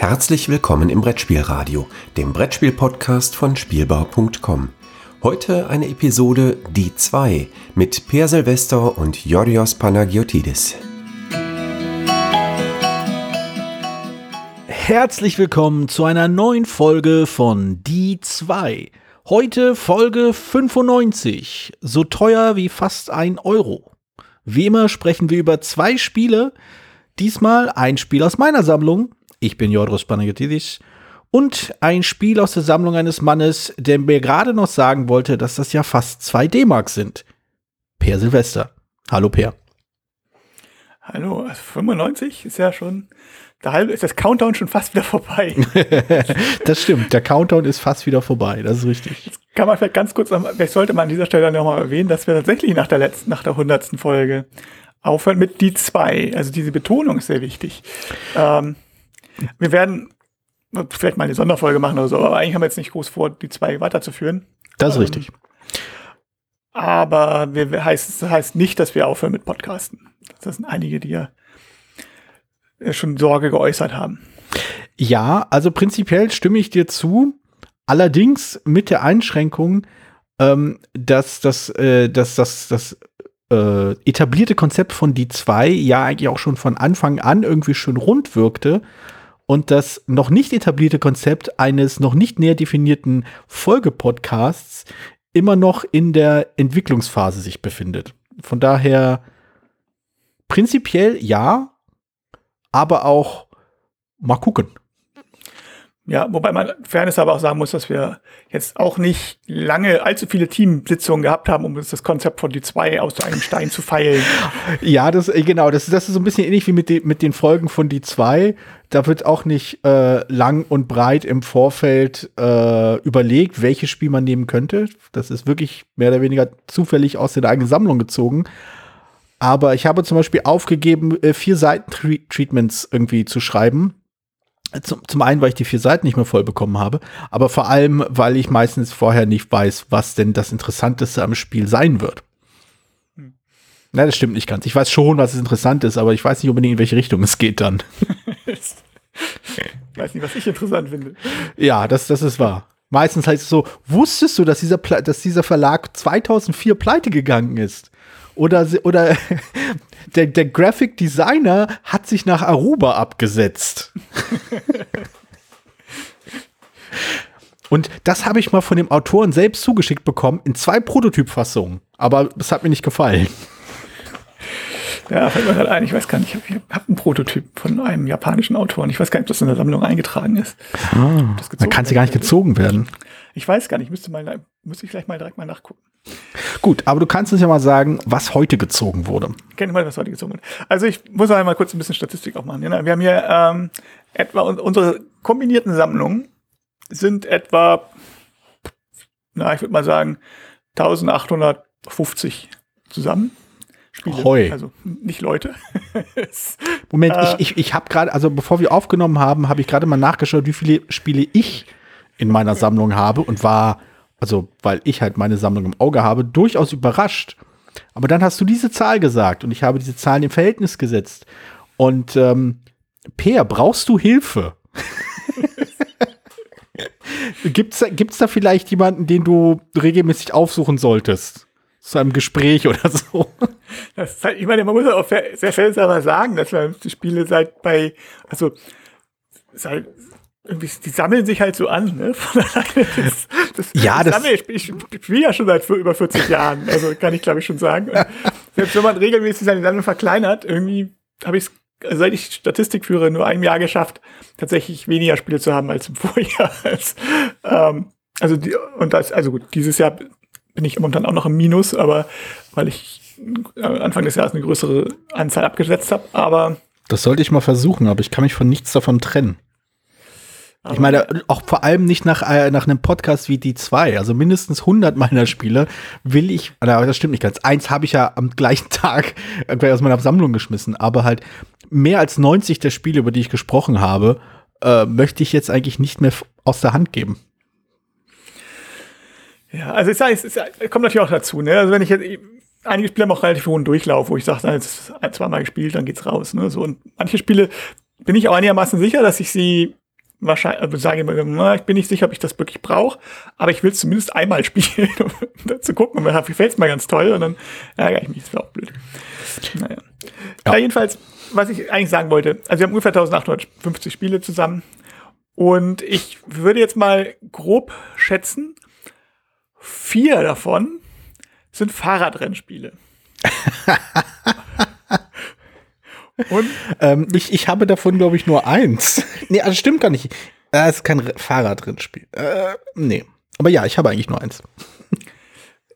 Herzlich willkommen im Brettspielradio, dem Brettspiel-Podcast von Spielbau.com. Heute eine Episode Die 2 mit Per Silvester und Yorios Panagiotidis. Herzlich willkommen zu einer neuen Folge von Die 2. Heute Folge 95. So teuer wie fast ein Euro. Wie immer sprechen wir über zwei Spiele. Diesmal ein Spiel aus meiner Sammlung ich bin Jodros Panagiotidis. Und ein Spiel aus der Sammlung eines Mannes, der mir gerade noch sagen wollte, dass das ja fast zwei D-Mark sind. Per Silvester. Hallo Per. Hallo, also 95 ist ja schon, da ist das Countdown schon fast wieder vorbei. das stimmt, der Countdown ist fast wieder vorbei, das ist richtig. Jetzt kann man vielleicht ganz kurz, vielleicht sollte man an dieser Stelle noch mal erwähnen, dass wir tatsächlich nach der letzten, nach der hundertsten Folge aufhören mit die zwei. Also diese Betonung ist sehr wichtig. Ähm, wir werden vielleicht mal eine Sonderfolge machen oder so, aber eigentlich haben wir jetzt nicht groß vor, die zwei weiterzuführen. Das ist ähm, richtig. Aber wir, heißt, das heißt nicht, dass wir aufhören mit Podcasten. Das sind einige, die ja schon Sorge geäußert haben. Ja, also prinzipiell stimme ich dir zu. Allerdings mit der Einschränkung, ähm, dass, dass, äh, dass, dass, dass äh, etablierte Konzept von die zwei ja eigentlich auch schon von Anfang an irgendwie schön rund wirkte und das noch nicht etablierte Konzept eines noch nicht näher definierten Folgepodcasts immer noch in der Entwicklungsphase sich befindet. Von daher prinzipiell ja, aber auch mal gucken. Ja, wobei man Fairness aber auch sagen muss, dass wir jetzt auch nicht lange allzu viele Teamsitzungen gehabt haben, um das Konzept von die zwei aus einem Stein zu feilen. Ja, das äh, genau, das, das ist so ein bisschen ähnlich wie mit, de, mit den Folgen von die zwei. Da wird auch nicht äh, lang und breit im Vorfeld äh, überlegt, welches Spiel man nehmen könnte. Das ist wirklich mehr oder weniger zufällig aus der eigenen Sammlung gezogen. Aber ich habe zum Beispiel aufgegeben, äh, vier Seiten-Treatments irgendwie zu schreiben zum, zum einen, weil ich die vier Seiten nicht mehr voll bekommen habe, aber vor allem, weil ich meistens vorher nicht weiß, was denn das Interessanteste am Spiel sein wird. Hm. Na, das stimmt nicht ganz. Ich weiß schon, was es interessant ist, aber ich weiß nicht unbedingt, in welche Richtung es geht dann. ich weiß nicht, was ich interessant finde. Ja, das, das ist wahr. Meistens heißt es so, wusstest du, dass dieser, dass dieser Verlag 2004 pleite gegangen ist? Oder, oder der, der Graphic Designer hat sich nach Aruba abgesetzt. Und das habe ich mal von dem Autoren selbst zugeschickt bekommen in zwei Prototypfassungen. Aber es hat mir nicht gefallen. Ja, fällt mir gerade ein, ich weiß gar nicht, ich habe hab einen Prototyp von einem japanischen Autoren. Ich weiß gar nicht, ob das in der Sammlung eingetragen ist. Ah, da kann sie gar nicht gezogen werden. Ich weiß gar nicht, müsste, mal, müsste ich vielleicht mal direkt mal nachgucken. Gut, aber du kannst uns ja mal sagen, was heute gezogen wurde. Ich kenne mal, was heute gezogen wurde. Also ich muss einmal kurz ein bisschen Statistik auch machen. Wir haben hier ähm, etwa unsere kombinierten Sammlungen sind etwa, na, ich würde mal sagen, 1850 zusammen. Spiele, Hoi. also nicht Leute. Moment, äh, ich, ich, ich habe gerade, also bevor wir aufgenommen haben, habe ich gerade mal nachgeschaut, wie viele Spiele ich in meiner Sammlung habe und war also weil ich halt meine Sammlung im Auge habe, durchaus überrascht. Aber dann hast du diese Zahl gesagt und ich habe diese Zahlen im Verhältnis gesetzt. Und ähm, Peer, brauchst du Hilfe? gibt's, da, gibt's da vielleicht jemanden, den du regelmäßig aufsuchen solltest? Zu einem Gespräch oder so? Das halt, ich meine, man muss auch sehr seltsam sagen, dass man die Spiele seit bei, also seit irgendwie, die sammeln sich halt so an, ne? Das, das, ja, das, sammel, ich, ich, ich spiele ja schon seit über 40 Jahren, also kann ich glaube ich schon sagen. Und selbst wenn man regelmäßig seine Sammlung verkleinert, irgendwie habe ich es, seit ich Statistik führe, nur ein Jahr geschafft, tatsächlich weniger Spiele zu haben als im Vorjahr. Als, ähm, also die, und das, also gut, dieses Jahr bin ich momentan auch noch im Minus, aber weil ich Anfang des Jahres eine größere Anzahl abgesetzt habe, aber das sollte ich mal versuchen, aber ich kann mich von nichts davon trennen. Aber ich meine, auch vor allem nicht nach, äh, nach einem Podcast wie die zwei. Also mindestens 100 meiner Spiele will ich, na, das stimmt nicht ganz. Eins habe ich ja am gleichen Tag aus meiner Sammlung geschmissen. Aber halt mehr als 90 der Spiele, über die ich gesprochen habe, äh, möchte ich jetzt eigentlich nicht mehr aus der Hand geben. Ja, also es, es, es kommt natürlich auch dazu. Ne? Also wenn ich jetzt einige Spiele haben auch relativ hohen Durchlauf, wo ich sage, jetzt ein, zweimal gespielt, dann geht's raus. Ne? So, und manche Spiele bin ich auch einigermaßen sicher, dass ich sie wahrscheinlich, also sage immer, na, ich bin nicht sicher, ob ich das wirklich brauche, aber ich will es zumindest einmal spielen, um zu gucken, und mir gefällt es mir ganz toll und dann ärgere ich mich, das wäre auch blöd. Naja. Ja. ja. jedenfalls, was ich eigentlich sagen wollte, also wir haben ungefähr 1850 Spiele zusammen und ich würde jetzt mal grob schätzen, vier davon sind Fahrradrennspiele. Und ähm, ich, ich habe davon, glaube ich, nur eins. nee, also stimmt gar nicht. Da ist kein Fahrradrennspiel. Äh, nee. Aber ja, ich habe eigentlich nur eins.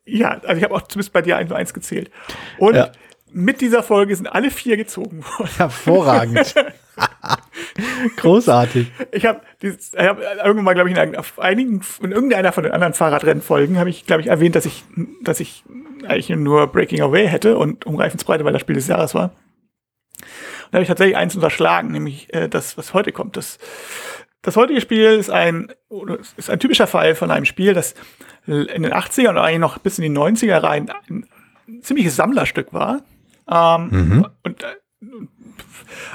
Ja, also ich habe auch zumindest bei dir nur eins gezählt. Und ja. mit dieser Folge sind alle vier gezogen worden. Hervorragend. Großartig. Ich habe hab irgendwann mal, glaube ich, in einigen, in irgendeiner von den anderen Fahrradrennfolgen habe ich, glaube ich, erwähnt, dass ich, dass ich eigentlich nur Breaking Away hätte und um Reifensbreite, weil das Spiel des Jahres war. Und da habe ich tatsächlich eins unterschlagen, nämlich äh, das, was heute kommt. Das, das heutige Spiel ist ein, ist ein typischer Fall von einem Spiel, das in den 80er und eigentlich noch bis in die 90er rein ein ziemliches Sammlerstück war. Ähm, mhm. Und äh,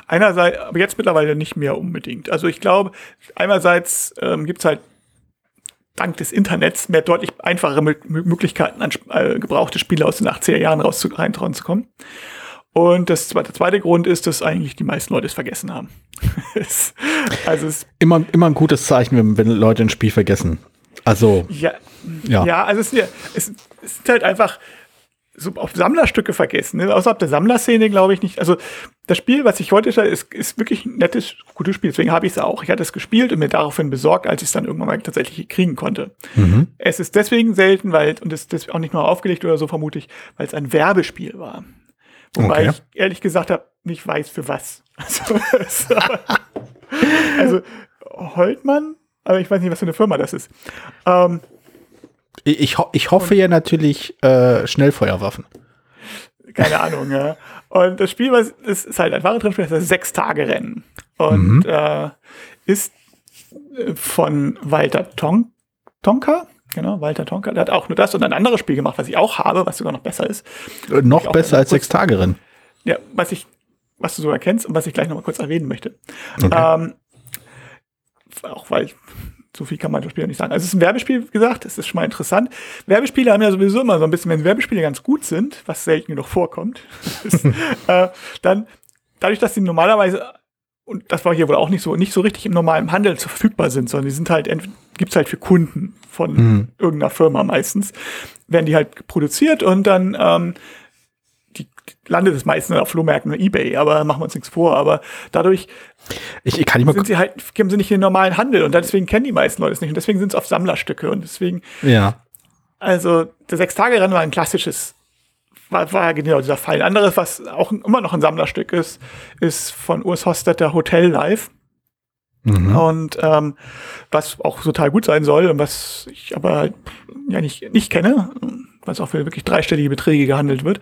einerseits, aber jetzt mittlerweile nicht mehr unbedingt. Also ich glaube, einerseits ähm, gibt es halt dank des Internets mehr deutlich einfachere Möglichkeiten, an äh, gebrauchte Spiele aus den 80er Jahren rauszukommen. Und das, der zweite Grund ist, dass eigentlich die meisten Leute es vergessen haben. also es immer, immer ein gutes Zeichen, wenn, wenn Leute ein Spiel vergessen. Also. Ja, ja. ja also es, es, es ist halt einfach so auf Sammlerstücke vergessen. Ne? Außerhalb der Sammlerszene glaube ich nicht. Also das Spiel, was ich heute stelle, ist, ist wirklich ein nettes, gutes Spiel. Deswegen habe ich es auch. Ich hatte es gespielt und mir daraufhin besorgt, als ich es dann irgendwann mal tatsächlich kriegen konnte. Mhm. Es ist deswegen selten, weil, und es ist auch nicht nur aufgelegt oder so, vermute ich, weil es ein Werbespiel war. Wobei okay. ich ehrlich gesagt habe, nicht weiß für was. Also, also Holtmann, aber ich weiß nicht, was für eine Firma das ist. Ähm, ich, ho ich hoffe ja natürlich äh, Schnellfeuerwaffen. Keine Ahnung, ja. Und das Spiel was, ist, ist halt ein Fahrradrennspiel, das ist sechs Tage Rennen. Und mhm. äh, ist äh, von Walter Ton Tonka, Genau, Walter Tonka, der hat auch nur das und ein anderes Spiel gemacht, was ich auch habe, was sogar noch besser ist. Äh, noch besser als sechs Tage Rennen. Ja, was ich, was du sogar kennst und was ich gleich noch mal kurz erwähnen möchte. Okay. Ähm, auch weil so viel kann man das Spiel nicht sagen. Also es ist ein Werbespiel, wie gesagt, es ist schon mal interessant. Werbespiele haben ja sowieso immer so ein bisschen, wenn Werbespiele ganz gut sind, was selten genug vorkommt, ist, äh, dann dadurch, dass sie normalerweise und das war hier wohl auch nicht so, nicht so richtig im normalen Handel verfügbar sind, sondern die sind halt, gibt's halt für Kunden von mhm. irgendeiner Firma meistens, werden die halt produziert und dann ähm, die landet es meistens auf Flohmärkten oder Ebay, aber machen wir uns nichts vor. Aber dadurch ich, ich kann nicht sind sie halt, geben sie nicht in den normalen Handel und deswegen kennen die meisten Leute es nicht und deswegen sind es oft Sammlerstücke und deswegen. Ja. Also der Sechs-Tage-Rennen war ein klassisches war, war genau dieser Fall. Anderes, was auch immer noch ein Sammlerstück ist, ist von Urs Hostetter Hotel Live. Mhm. Und ähm, was auch total gut sein soll und was ich aber ja nicht, nicht kenne, was auch für wirklich dreistellige Beträge gehandelt wird.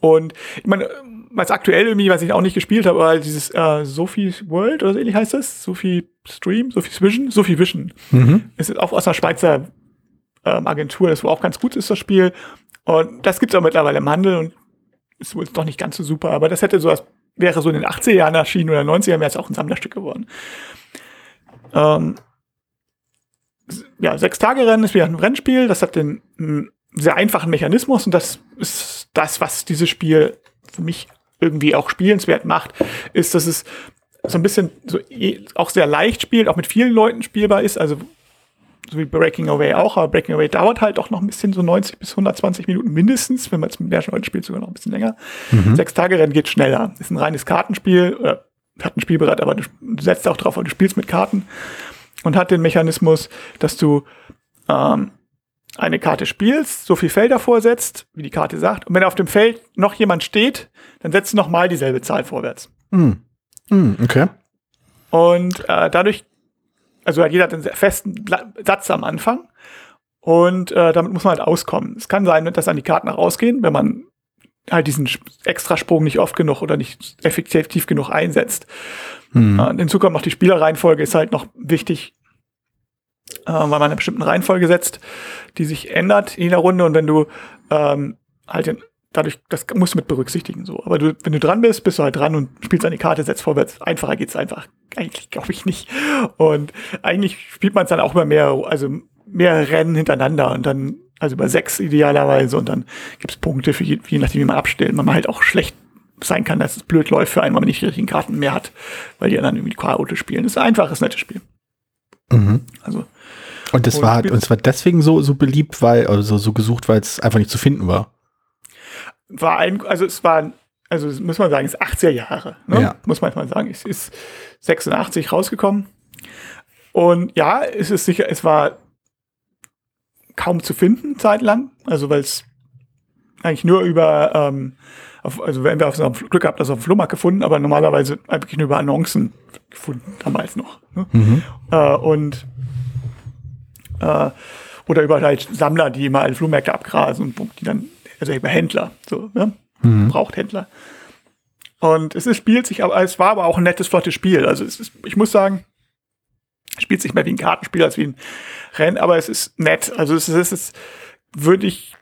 Und ich meine, was aktuell irgendwie, was ich auch nicht gespielt habe, aber dieses äh, Sophie World oder so ähnlich heißt das, Sophie Stream, Sophie Vision, Sophie Vision. Mhm. ist auch aus einer Schweizer ähm, Agentur, das wo auch ganz gut ist, das Spiel. Und das gibt's auch mittlerweile im Handel und ist wohl doch nicht ganz so super, aber das hätte so was, wäre so in den 80er Jahren erschienen oder 90er wäre es auch ein Sammlerstück geworden. Ähm, ja, sechs Tage Rennen ist wieder ein Rennspiel, das hat den sehr einfachen Mechanismus und das ist das, was dieses Spiel für mich irgendwie auch spielenswert macht, ist, dass es so ein bisschen so auch sehr leicht spielt, auch mit vielen Leuten spielbar ist, also so wie Breaking Away auch, aber Breaking Away dauert halt auch noch ein bisschen, so 90 bis 120 Minuten mindestens, wenn man es mit mehr Leuten spielt, sogar noch ein bisschen länger. Mhm. Sechs Tage Rennen geht schneller. Ist ein reines Kartenspiel, äh, hat ein Spielbereit, aber du setzt auch drauf, du spielst mit Karten und hat den Mechanismus, dass du ähm, eine Karte spielst, so viel Felder vorsetzt, wie die Karte sagt, und wenn auf dem Feld noch jemand steht, dann setzt du nochmal dieselbe Zahl vorwärts. Mhm. Mhm, okay. Und äh, dadurch also jeder hat einen festen Satz am Anfang und äh, damit muss man halt auskommen. Es kann sein, dass dann die Karten rausgehen, wenn man halt diesen Extrasprung nicht oft genug oder nicht effektiv genug einsetzt. Hm. Hinzu kommt noch die Spielerreihenfolge ist halt noch wichtig, äh, weil man eine bestimmte Reihenfolge setzt, die sich ändert in jeder Runde und wenn du ähm, halt den dadurch, das musst du mit berücksichtigen so. Aber du, wenn du dran bist, bist du halt dran und spielst eine Karte, setzt vorwärts. Einfacher geht's einfach. Eigentlich glaube ich nicht. Und eigentlich spielt man es dann auch immer mehr, also mehr Rennen hintereinander und dann, also über sechs idealerweise und dann gibt's Punkte für je, je nachdem, wie man abstellt. Man halt auch schlecht sein kann, dass es blöd läuft für einen, wenn man nicht die richtigen Karten mehr hat, weil die anderen irgendwie Chaote spielen. Das ist ein einfaches, nettes Spiel. Mhm. Also. Und das war, und es war deswegen so, so beliebt, weil, also so gesucht, weil es einfach nicht zu finden war. War ein, also es war, also muss man sagen, es ist 80er Jahre, ne? Ja. muss man mal sagen. Es ist 86 rausgekommen. Und ja, es ist sicher, es war kaum zu finden zeitlang, also weil es eigentlich nur über, ähm, auf, also wenn wir auf so einem Glück gehabt, das auf dem Flohmarkt gefunden, aber normalerweise wirklich nur über Annoncen gefunden, damals noch. Ne? Äh, und äh, oder über halt Sammler, die mal alle Flohmärkte abgrasen und die dann, also über Händler, so, ne? Braucht Händler. Und es ist, spielt sich, aber es war aber auch ein nettes, flottes Spiel. Also es ist, ich muss sagen, spielt sich mehr wie ein Kartenspiel als wie ein Rennen, aber es ist nett. Also es ist, es würde ich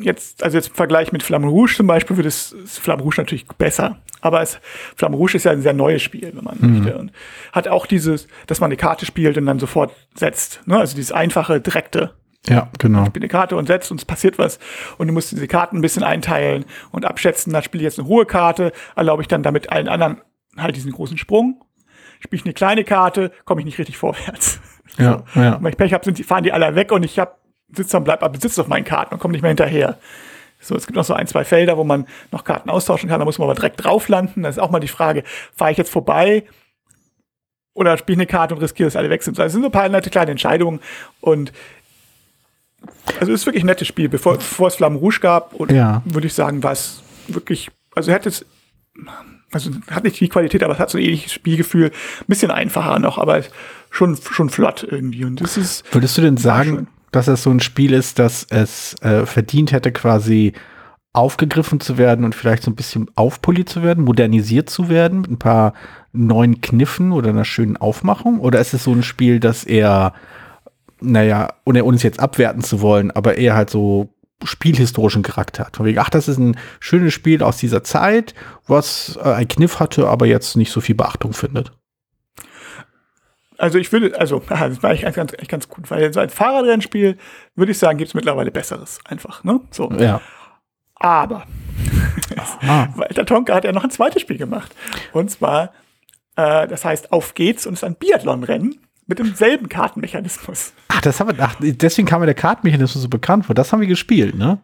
jetzt, also jetzt im Vergleich mit Flamme Rouge zum Beispiel, würde es Flamme Rouge natürlich besser. Aber es, Flamme Rouge ist ja ein sehr neues Spiel, wenn man möchte. Und hat auch dieses, dass man eine Karte spielt und dann sofort setzt. Ne? Also dieses einfache, direkte Ja, genau. spiele eine Karte und setzt und es passiert was. Und du musst diese Karten ein bisschen einteilen und abschätzen. Da spiele ich jetzt eine hohe Karte, erlaube ich dann damit allen anderen halt diesen großen Sprung. Spiele ich eine kleine Karte, komme ich nicht richtig vorwärts. Ja, ja. Und wenn ich Pech habe, fahren die alle weg und ich sitze dann, bleib besitzt auf meinen Karten und komme nicht mehr hinterher. So, es gibt noch so ein, zwei Felder, wo man noch Karten austauschen kann, da muss man aber direkt drauf landen. Da ist auch mal die Frage, fahre ich jetzt vorbei oder spiele ich eine Karte und riskiere, dass alle weg sind. Also es sind so ein paar nette kleine Entscheidungen und also es ist wirklich ein nettes Spiel. Bevor, bevor es Flamme Rouge gab, Ja. würde ich sagen, war es wirklich, also hätte es, also hat nicht die Qualität, aber es hat so ein ähnliches Spielgefühl. Ein bisschen einfacher noch, aber schon, schon flott irgendwie. Und das ist, Würdest du denn sagen, dass es so ein Spiel ist, dass es äh, verdient hätte, quasi aufgegriffen zu werden und vielleicht so ein bisschen aufpoliert zu werden, modernisiert zu werden, mit ein paar neuen Kniffen oder einer schönen Aufmachung? Oder ist es so ein Spiel, das eher, naja, ohne uns jetzt abwerten zu wollen, aber eher halt so spielhistorischen Charakter hat? Von wegen, ach, das ist ein schönes Spiel aus dieser Zeit, was äh, ein Kniff hatte, aber jetzt nicht so viel Beachtung findet. also ich würde, also, das war eigentlich ganz, echt ganz gut, weil so als Fahrradrennspiel würde ich sagen, gibt es mittlerweile Besseres einfach, ne? So. Ja. Aber Ah. Walter Tonka hat ja noch ein zweites Spiel gemacht. Und zwar, äh, das heißt Auf geht's und es ist ein Biathlonrennen mit demselben Kartenmechanismus. Ach, das haben wir, ach, deswegen kam mir der Kartenmechanismus so bekannt vor. Das haben wir gespielt, ne?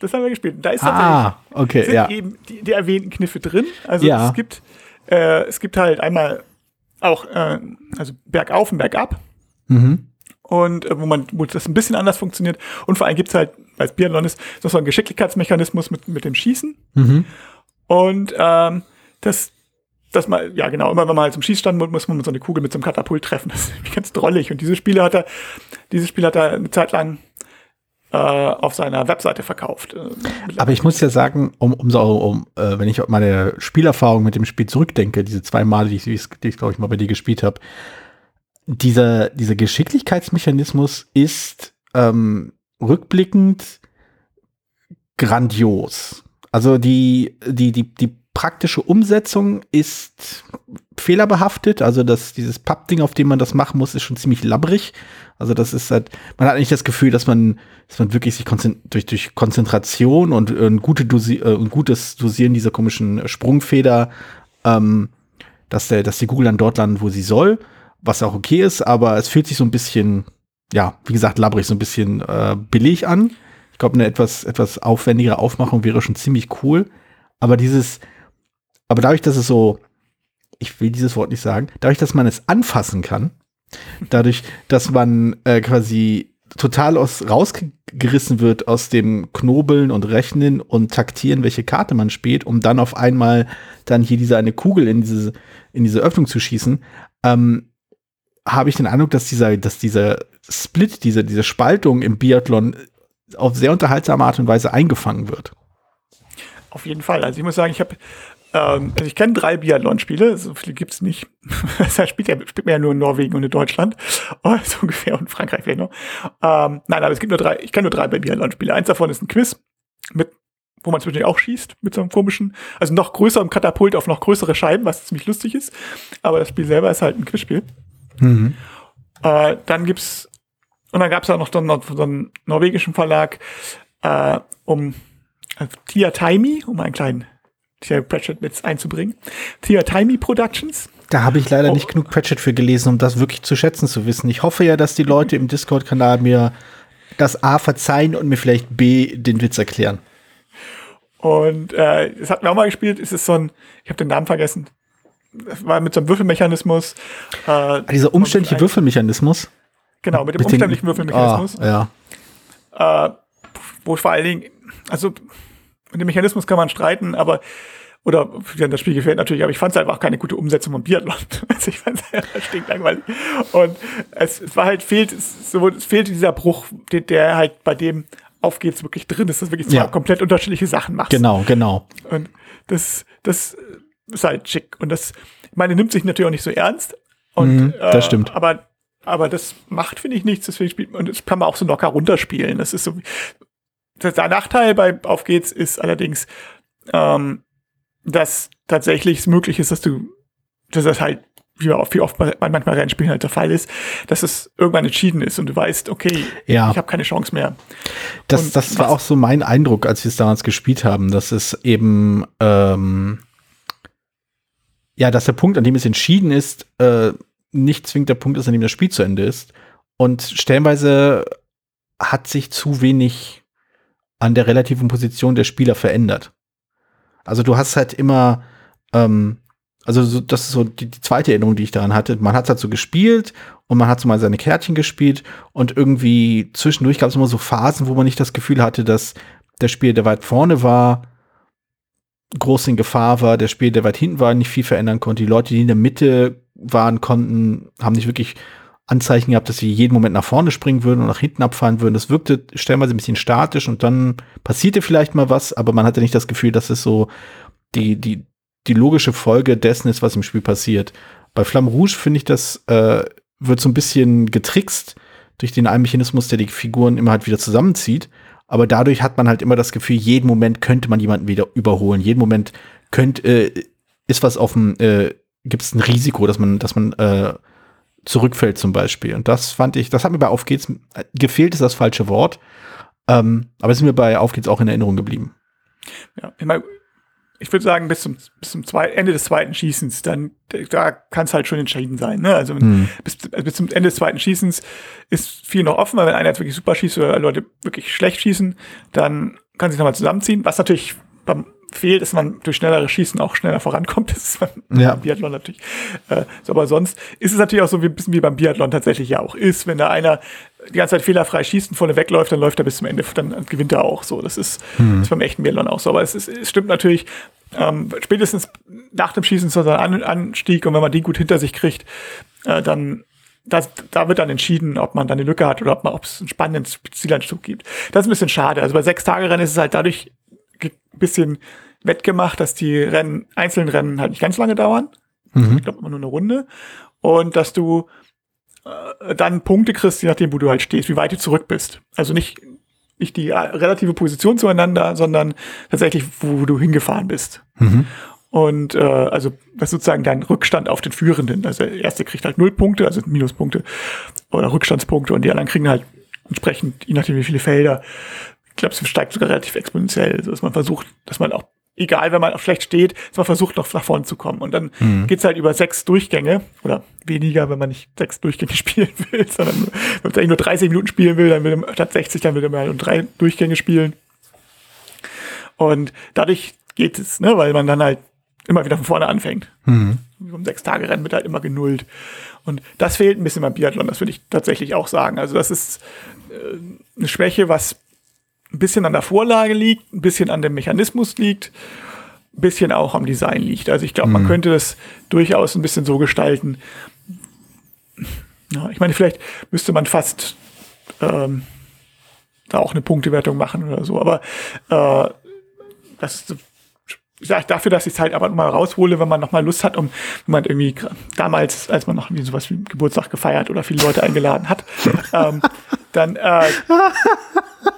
Das haben wir gespielt. Da ist Ah, okay, sind ja. eben die, die erwähnten Kniffe drin. Also Ja. es gibt, äh, es gibt halt einmal auch, äh, also bergauf und bergab. Mhm. Und äh, wo man, wo das ein bisschen anders funktioniert. Und vor allem gibt's halt, weil es Biathlon ist, noch so einen Geschicklichkeitsmechanismus mit, mit dem Schießen. Mhm. Und ähm, das, das mal, ja genau, immer wenn man halt zum Schießstand muss, muss man so eine Kugel mit so einem Katapult treffen. Das ist ganz drollig. Und diese Spiele hat er, dieses Spiel hat er eine Zeit lang äh, auf seiner Webseite verkauft. Äh, Aber ich muss ja sagen, um, um so, um, äh, wenn ich meine Spielerfahrung mit dem Spiel zurückdenke, diese zwei Male, die ich, die ich glaube ich, mal bei dir gespielt habe, dieser, dieser Geschicklichkeitsmechanismus ist ähm, rückblickend grandios. Also die, die, die, die praktische Umsetzung ist fehlerbehaftet. Also das, dieses Pappding, auf dem man das machen muss, ist schon ziemlich labbrig. Also das ist halt, man hat nicht das Gefühl, dass man, dass man wirklich sich durch, durch Konzentration und ein, gute Dosi äh, ein gutes Dosieren dieser komischen Sprungfeder, ähm, dass, der, dass die Kugel dann dort landet, wo sie soll, was auch okay ist, aber es fühlt sich so ein bisschen, ja, wie gesagt, labbrig, so ein bisschen äh, billig an. Ich glaube, eine etwas, etwas aufwendigere Aufmachung wäre schon ziemlich cool. Aber dieses, aber dadurch, dass es so, ich will dieses Wort nicht sagen, dadurch, dass man es anfassen kann, dadurch, dass man äh, quasi total aus, rausgerissen wird aus dem Knobeln und Rechnen und Taktieren, welche Karte man spielt, um dann auf einmal dann hier diese eine Kugel in diese, in diese Öffnung zu schießen, ähm, habe ich den Eindruck, dass dieser, dass dieser Split, diese, diese Spaltung im Biathlon auf sehr unterhaltsame Art und Weise eingefangen wird. Auf jeden Fall. Also ich muss sagen, ich habe, ähm, also ich kenne drei Biathlon-Spiele, so viele gibt's nicht. da spielt, ja, spielt man ja nur in Norwegen und in Deutschland. Oh, so ungefähr und Frankreich vielleicht noch. Ähm, nein, aber es gibt nur drei, ich kenne nur drei Biathlon-Spiele. Eins davon ist ein Quiz mit wo man zwischendurch auch schießt mit so einem komischen, also noch größerem Katapult auf noch größere Scheiben, was ziemlich lustig ist. Aber das Spiel selber ist halt ein Quizspiel. Mhm. Äh, dann gibt's und dann gab's auch noch, dann noch so einen norwegischen Verlag äh, um also Tia Taimi, um einen kleinen Tia Pratchett mit einzubringen. Tia Taimi Productions. Da habe ich leider Oh. nicht genug Pratchett für gelesen, um das wirklich zu schätzen zu wissen. Ich hoffe ja, dass die Leute im Discord-Kanal mir das A verzeihen und mir vielleicht B den Witz erklären. Und äh, das hat mir auch mal gespielt. Es ist so ein, ich habe den Namen vergessen. Das war mit so einem Würfelmechanismus. Äh, Ah, Dieser umständliche Würfelmechanismus. Genau, mit dem Mit den- umständlichen Würfelmechanismus. Ah, ja. äh, wo vor allen Dingen, also mit dem Mechanismus kann man streiten, aber oder ja, das Spiel gefällt natürlich, aber ich fand es einfach keine gute Umsetzung von Biathlon. Also ich fand es stinklangweilig. Und es, es war halt, fehlt, es, so, es fehlte dieser Bruch, der, der halt bei dem auf geht's wirklich drin ist, dass wirklich zwei Ja. komplett unterschiedliche Sachen machst. Genau, genau. Und das, das ist halt schick. Und das, ich meine, nimmt sich natürlich auch nicht so ernst. Und, Mhm, das stimmt. Aber, aber das macht, finde ich, nichts. Deswegen spielt und das kann man auch so locker runterspielen. Das ist so. Der, Nachteil bei Auf geht's ist allerdings, ähm, dass tatsächlich es möglich ist, dass du, dass das halt, wie oft, wie oft bei manchmal Rennspielen halt der Fall ist, dass es irgendwann entschieden ist und du weißt, okay, Ja. ich habe keine Chance mehr. Das, Und das war auch so mein Eindruck, als wir es damals gespielt haben, dass es eben, ähm, ja, dass der Punkt, an dem es entschieden ist, äh, nicht zwingend der Punkt ist, an dem das Spiel zu Ende ist. Und stellenweise hat sich zu wenig an der relativen Position der Spieler verändert. Also du hast halt immer, ähm, also so, das ist so die, die zweite Erinnerung, die ich daran hatte. Man hat halt so gespielt und man hat so mal seine Kärtchen gespielt und irgendwie zwischendurch gab es immer so Phasen, wo man nicht das Gefühl hatte, dass der Spieler, der weit vorne war, groß in Gefahr war, der Spieler, der weit hinten war, nicht viel verändern konnte. Die Leute, die in der Mitte waren, konnten, haben nicht wirklich Anzeichen gehabt, dass sie jeden Moment nach vorne springen würden und nach hinten abfahren würden. Das wirkte stellenweise ein bisschen statisch und dann passierte vielleicht mal was, aber man hatte nicht das Gefühl, dass es so die, die, die logische Folge dessen ist, was im Spiel passiert. Bei Flamme Rouge finde ich, das äh, wird so ein bisschen getrickst durch den einen Mechanismus, der die Figuren immer halt wieder zusammenzieht. Aber dadurch hat man halt immer das Gefühl, jeden Moment könnte man jemanden wieder überholen. Jeden Moment könnte, äh, ist was auf dem, äh, gibt es ein Risiko, dass man, dass man äh, zurückfällt zum Beispiel. Und das fand ich, das hat mir bei Auf geht's, äh, gefehlt ist das falsche Wort. Ähm, aber es ist mir bei Auf geht's auch in Erinnerung geblieben. Ja, ich meine, ich würde sagen, bis zum, bis zum zwei, Ende des zweiten Schießens, dann da kann es halt schon entschieden sein. Ne? Also Hm. bis, also bis zum Ende des zweiten Schießens ist viel noch offen, weil wenn einer jetzt wirklich super schießt oder Leute wirklich schlecht schießen, dann kann sich nochmal zusammenziehen. Was natürlich beim fehlt, ist, dass man durch schnellere Schießen auch schneller vorankommt. Das ist beim Ja. Biathlon natürlich. Äh, so, aber sonst ist es natürlich auch so wie, ein bisschen wie beim Biathlon tatsächlich ja auch ist. Wenn da einer die ganze Zeit fehlerfrei schießt und vorne wegläuft, dann läuft er bis zum Ende, dann gewinnt er auch so. Das ist, ist beim echten Biathlon auch so. Aber es, ist, es stimmt natürlich, ähm, spätestens nach dem Schießen ist so ein An Anstieg und wenn man die gut hinter sich kriegt, äh, dann das, da wird dann entschieden, ob man dann eine Lücke hat oder ob man, ob es einen spannenden Zielanzug gibt. Das ist ein bisschen schade. Also bei sechs Tage Rennen ist es halt dadurch bisschen wettgemacht, dass die Rennen, einzelnen Rennen halt nicht ganz lange dauern. Mhm. Ich glaube immer nur eine Runde. Und dass du äh, dann Punkte kriegst, je nachdem, wo du halt stehst, wie weit du zurück bist. Also nicht, nicht die äh, relative Position zueinander, sondern tatsächlich, wo du hingefahren bist. Mhm. Und äh, also das ist sozusagen dein Rückstand auf den Führenden. Also der erste kriegt halt null Punkte, also Minuspunkte oder Rückstandspunkte und die anderen kriegen halt entsprechend, je nachdem wie viele Felder. Ich glaube, es steigt sogar relativ exponentiell, also dass man versucht, dass man auch, egal wenn man auch schlecht steht, dass man versucht, noch nach vorne zu kommen. Und dann geht's halt über sechs Durchgänge oder weniger, wenn man nicht sechs Durchgänge spielen will, sondern wenn man eigentlich nur 30 Minuten spielen will, dann will man statt 60, dann will man halt nur drei Durchgänge spielen. Und dadurch geht es, ne, weil man dann halt immer wieder von vorne anfängt. Mhm. Um sechs Tage Rennen wird halt immer genullt. Und das fehlt ein bisschen beim Biathlon, das würde ich tatsächlich auch sagen. Also das ist äh, eine Schwäche, was ein bisschen an der Vorlage liegt, ein bisschen an dem Mechanismus liegt, ein bisschen auch am Design liegt. Also ich glaube, man könnte das durchaus ein bisschen so gestalten. Ja, ich meine, vielleicht müsste man fast ähm, da auch eine Punktewertung machen oder so. Aber äh, das ist ich sag dafür, dass ich es halt aber mal raushole, wenn man noch mal Lust hat, um wenn man irgendwie damals, als man noch irgendwie sowas wie Geburtstag gefeiert oder viele Leute eingeladen hat, ähm, dann, äh,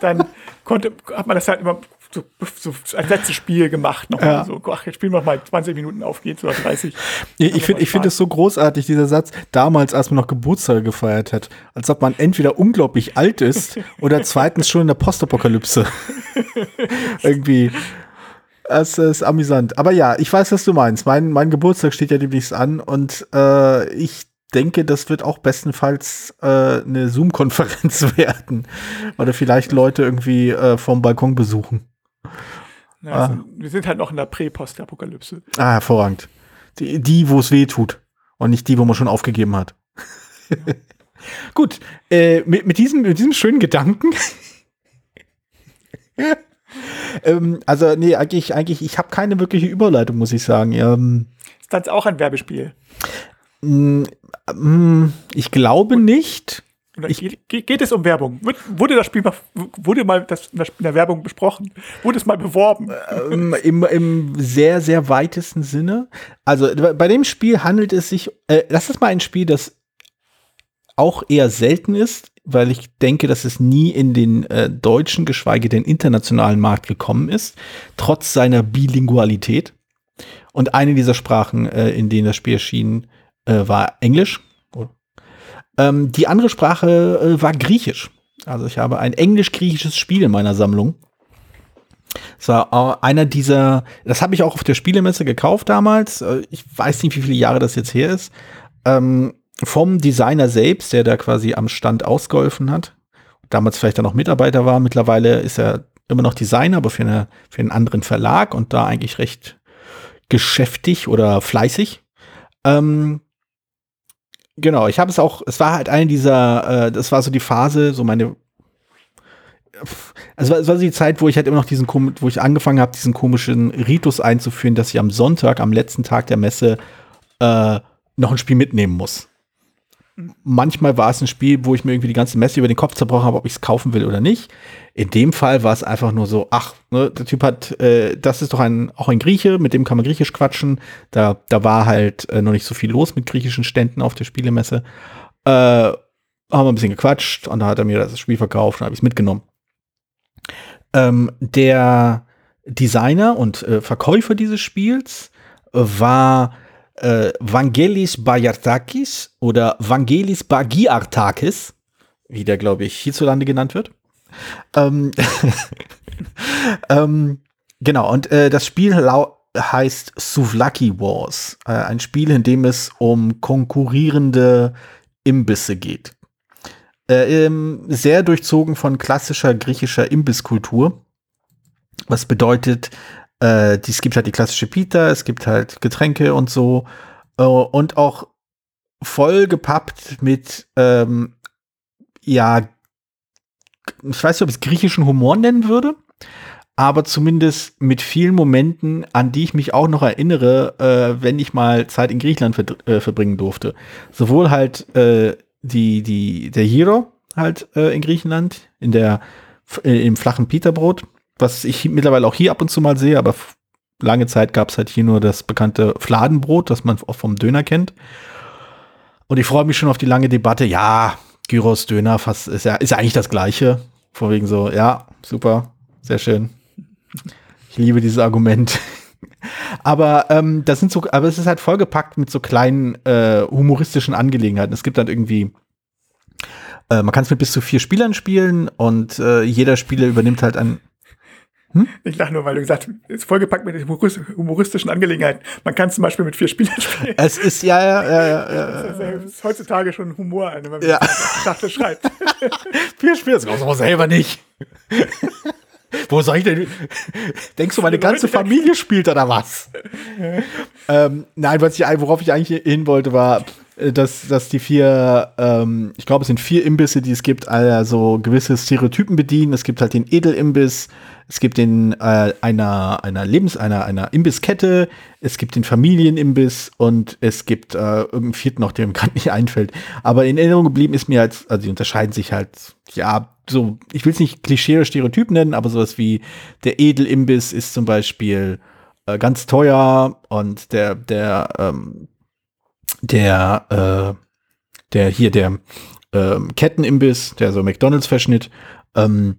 dann konnte, hat man das halt immer so, so als letztes Spiel gemacht. Noch Ja. so, ach, jetzt spielen wir mal 20 Minuten auf geht's oder 30. Ich, finde ich find es so großartig, dieser Satz, damals, als man noch Geburtstage gefeiert hat, als ob man entweder unglaublich alt ist oder zweitens schon in der Postapokalypse. Irgendwie. Es ist amüsant. Aber ja, ich weiß, was du meinst. Mein, mein Geburtstag steht ja demnächst an und äh, ich denke, das wird auch bestenfalls äh, eine Zoom-Konferenz werden. Oder vielleicht Leute irgendwie äh, vom Balkon besuchen. Ja, also, Wir sind halt noch in der Prä-Post-Apokalypse. Ah, hervorragend. Die, die wo es weh tut. Und nicht die, wo man schon aufgegeben hat. Gut, äh, mit, mit, diesem, mit diesem schönen Gedanken. ähm, also, nee, eigentlich, eigentlich, ich habe keine wirkliche Überleitung, muss ich sagen. Ähm, Ist das auch ein Werbespiel? Mh, mh, ich glaube nicht. Oder geht, geht, es um Werbung? Wurde das Spiel mal, wurde mal das in der- in der Werbung besprochen? Wurde es mal beworben? ähm, im, Im sehr, sehr weitesten Sinne. Also bei dem Spiel handelt es sich, äh, das ist mal ein Spiel, das auch eher selten ist, weil ich denke, dass es nie in den äh, deutschen, geschweige denn internationalen Markt gekommen ist, trotz seiner Bilingualität. Und eine dieser Sprachen, äh, in denen das Spiel erschien, äh, war Englisch. Ähm, die andere Sprache äh, war Griechisch. Also ich habe ein englisch-griechisches Spiel in meiner Sammlung. Es war äh, einer dieser, das habe ich auch auf der Spielemesse gekauft damals. Äh, Ich weiß nicht, wie viele Jahre das jetzt her ist. Ähm, vom Designer selbst, der da quasi am Stand ausgeholfen hat. Damals vielleicht dann noch Mitarbeiter war. Mittlerweile ist er immer noch Designer, aber für, eine, für einen anderen Verlag und da eigentlich recht geschäftig oder fleißig. Ähm, genau, ich habe es auch, es war halt eine dieser, äh, das war so die Phase, so meine also es war so die Zeit, wo ich halt immer noch diesen, wo ich angefangen habe, diesen komischen Ritus einzuführen, dass ich am Sonntag, am letzten Tag der Messe, äh, noch ein Spiel mitnehmen muss. Manchmal war es ein Spiel, wo ich mir irgendwie die ganze Messe über den Kopf zerbrochen habe, ob ich es kaufen will oder nicht. In dem Fall war es einfach nur so, ach, ne, der Typ hat, äh, das ist doch ein, auch ein Grieche, mit dem kann man Griechisch quatschen. Da, da war halt äh, noch nicht so viel los mit griechischen Ständen auf der Spielemesse. Äh, haben wir ein bisschen gequatscht und da hat er mir das Spiel verkauft und habe ich es mitgenommen. Ähm, der Designer und äh, Verkäufer dieses Spiels war äh, Vangelis Bayartakis oder Vangelis Bagiartakis, wie der, glaube ich, hierzulande genannt wird. Ähm, ähm, genau, und äh, das Spiel heißt Souvlaki Wars. Äh, ein Spiel, in dem es um konkurrierende Imbisse geht. Äh, ähm, sehr durchzogen von klassischer griechischer Imbisskultur. Was bedeutet, äh, die- es gibt halt die klassische Pita, es gibt halt Getränke und so. Äh, und auch voll gepappt mit, ähm, ja, ich weiß nicht, ob ich es griechischen Humor nennen würde, aber zumindest mit vielen Momenten, an die ich mich auch noch erinnere, äh, wenn ich mal Zeit in Griechenland ver äh, verbringen durfte. Sowohl halt äh, die, die, der Hero halt äh, in Griechenland, in der, äh, im flachen Peterbrot, was ich mittlerweile auch hier ab und zu mal sehe, aber lange Zeit gab es halt hier nur das bekannte Fladenbrot, das man auch vom Döner kennt. Und ich freue mich schon auf die lange Debatte. Ja, Gyros, Döner, fast ist ja, ist eigentlich das Gleiche. Vor wegen so, ja, super, sehr schön. Ich liebe dieses Argument. Aber ähm, das sind so, aber es ist halt vollgepackt mit so kleinen äh, humoristischen Angelegenheiten. Es gibt dann irgendwie, äh, man kann es mit bis zu vier Spielern spielen und äh, jeder Spieler übernimmt halt ein. Ich lache nur, weil du gesagt hast, ist vollgepackt mit humoris- humoristischen Angelegenheiten. Man kann zum Beispiel mit vier Spielern spielen. Es ist ja, ja, ja, ja, ja. Das ist heutzutage schon Humor, wenn man Ja. das Schachtel schreibt. vier Spieler, das aber selber nicht. Wo soll ich denn? Denkst du, meine ganze Familie spielt oder was? ähm, nein, was ich, worauf ich eigentlich hin wollte, war, dass, dass die vier, ähm, ich glaube, es sind vier Imbisse, die es gibt, also gewisse Stereotypen bedienen. Es gibt halt den Edelimbiss, es gibt den äh, einer, einer Lebens-, einer, einer Imbisskette, es gibt den Familienimbiss und es gibt äh, irgendeinen vierten noch, der mir gerade nicht einfällt. Aber in Erinnerung geblieben ist mir halt, also die unterscheiden sich halt, ja, so, ich will es nicht Klischee oder Stereotyp nennen, aber sowas wie der Edelimbiss ist zum Beispiel äh, ganz teuer und der, der, ähm, der, äh, der hier, der ähm, Kettenimbiss, der so McDonalds-Verschnitt, ähm,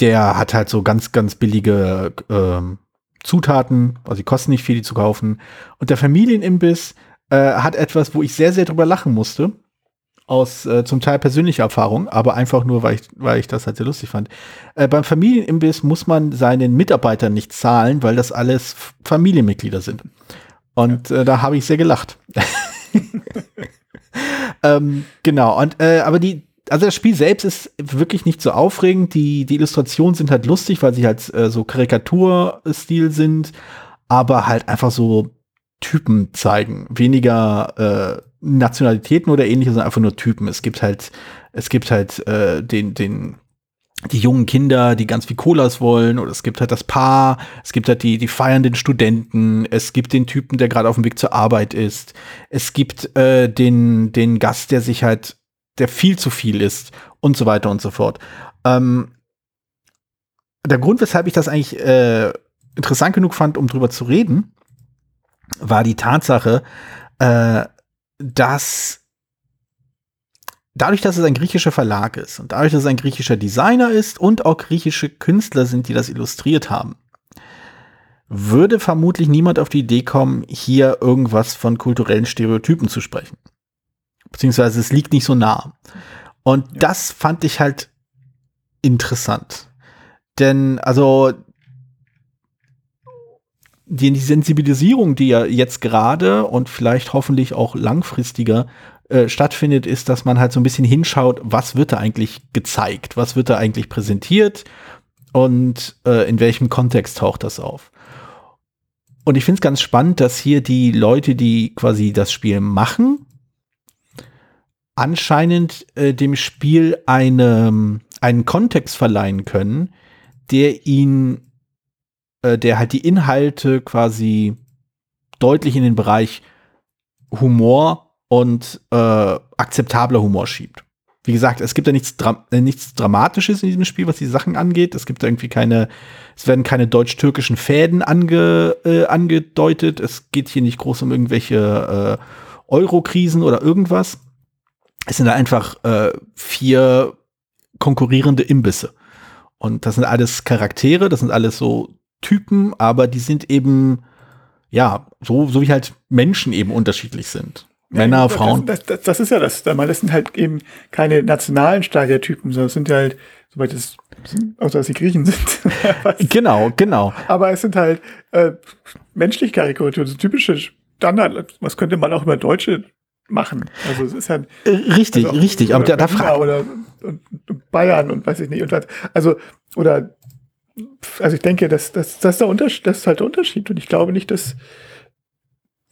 der hat halt so ganz, ganz billige ähm, Zutaten, also die kosten nicht viel, die zu kaufen. Und der Familienimbiss äh, hat etwas, wo ich sehr, sehr drüber lachen musste. Aus äh, zum Teil persönlicher Erfahrung, aber einfach nur, weil ich, weil ich das halt sehr lustig fand. Äh, beim Familienimbiss muss man seinen Mitarbeitern nicht zahlen, weil das alles Familienmitglieder sind. Und äh, da habe ich sehr gelacht. ähm, genau, und äh, aber die, also das Spiel selbst ist wirklich nicht so aufregend. Die, die Illustrationen sind halt lustig, weil sie halt äh, so Karikaturstil sind, aber halt einfach so Typen zeigen. Weniger äh, Nationalitäten oder ähnliches, sondern einfach nur Typen. Es gibt halt, es gibt halt äh, den, den, die jungen Kinder, die ganz viel Colas wollen, oder es gibt halt das Paar, es gibt halt die, die feiernden Studenten, es gibt den Typen, der gerade auf dem Weg zur Arbeit ist, es gibt äh, den, den Gast, der sich halt der viel zu viel ist und so weiter und so fort. Ähm, der Grund, weshalb ich das eigentlich äh, interessant genug fand, um drüber zu reden, war die Tatsache, äh, dass dadurch, dass es ein griechischer Verlag ist und dadurch, dass es ein griechischer Designer ist und auch griechische Künstler sind, die das illustriert haben, würde vermutlich niemand auf die Idee kommen, hier irgendwas von kulturellen Stereotypen zu sprechen beziehungsweise es liegt nicht so nah. Und ja. das fand ich halt interessant. Denn, also, die, die Sensibilisierung, die ja jetzt gerade und vielleicht hoffentlich auch langfristiger äh, stattfindet, ist, dass man halt so ein bisschen hinschaut, was wird da eigentlich gezeigt, was wird da eigentlich präsentiert und äh, in welchem Kontext taucht das auf. Und ich finde es ganz spannend, dass hier die Leute, die quasi das Spiel machen, anscheinend äh, dem Spiel eine, einen Kontext verleihen können, der ihn, äh, der halt die Inhalte quasi deutlich in den Bereich Humor und äh, akzeptabler Humor schiebt. Wie gesagt, es gibt ja nichts, Dra äh, nichts Dramatisches in diesem Spiel, was die Sachen angeht. Es gibt irgendwie keine, es werden keine deutsch-türkischen Fäden ange, äh, angedeutet. Es geht hier nicht groß um irgendwelche äh, Euro-Krisen oder irgendwas es sind einfach äh, vier konkurrierende Imbisse. Und das sind alles Charaktere, das sind alles so Typen, aber die sind eben, ja, so, so wie halt Menschen eben unterschiedlich sind. Ja, Männer, das, Frauen. Das, das, das, ist ja das. Das sind halt eben keine nationalen Stereotypen, sondern es sind halt, soweit es, außer dass sie Griechen sind. genau, genau. Aber es sind halt äh, menschliche Karikaturen, so typische Standard. Was könnte man auch über Deutsche machen. Also es ist ja äh, richtig, also richtig. Aber da, da fragt oder und, und Bayern und weiß ich nicht und was, also oder also ich denke, dass das, das, der Unterschied, das ist halt der Unterschied und ich glaube nicht, dass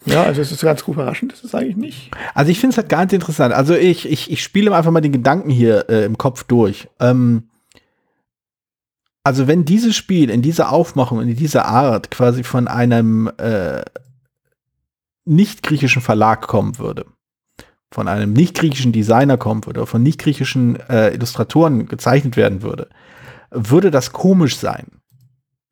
ja, also es ist ganz gut überraschend, das ist eigentlich nicht. Also ich finde es halt ganz interessant. Also ich, ich, ich spiele einfach mal den Gedanken hier äh, im Kopf durch. Ähm, also wenn dieses Spiel in dieser Aufmachung, in dieser Art quasi von einem äh, nicht griechischen Verlag kommen würde, von einem nicht-griechischen Designer kommen würde, von nicht-griechischen äh, Illustratoren gezeichnet werden würde, würde das komisch sein,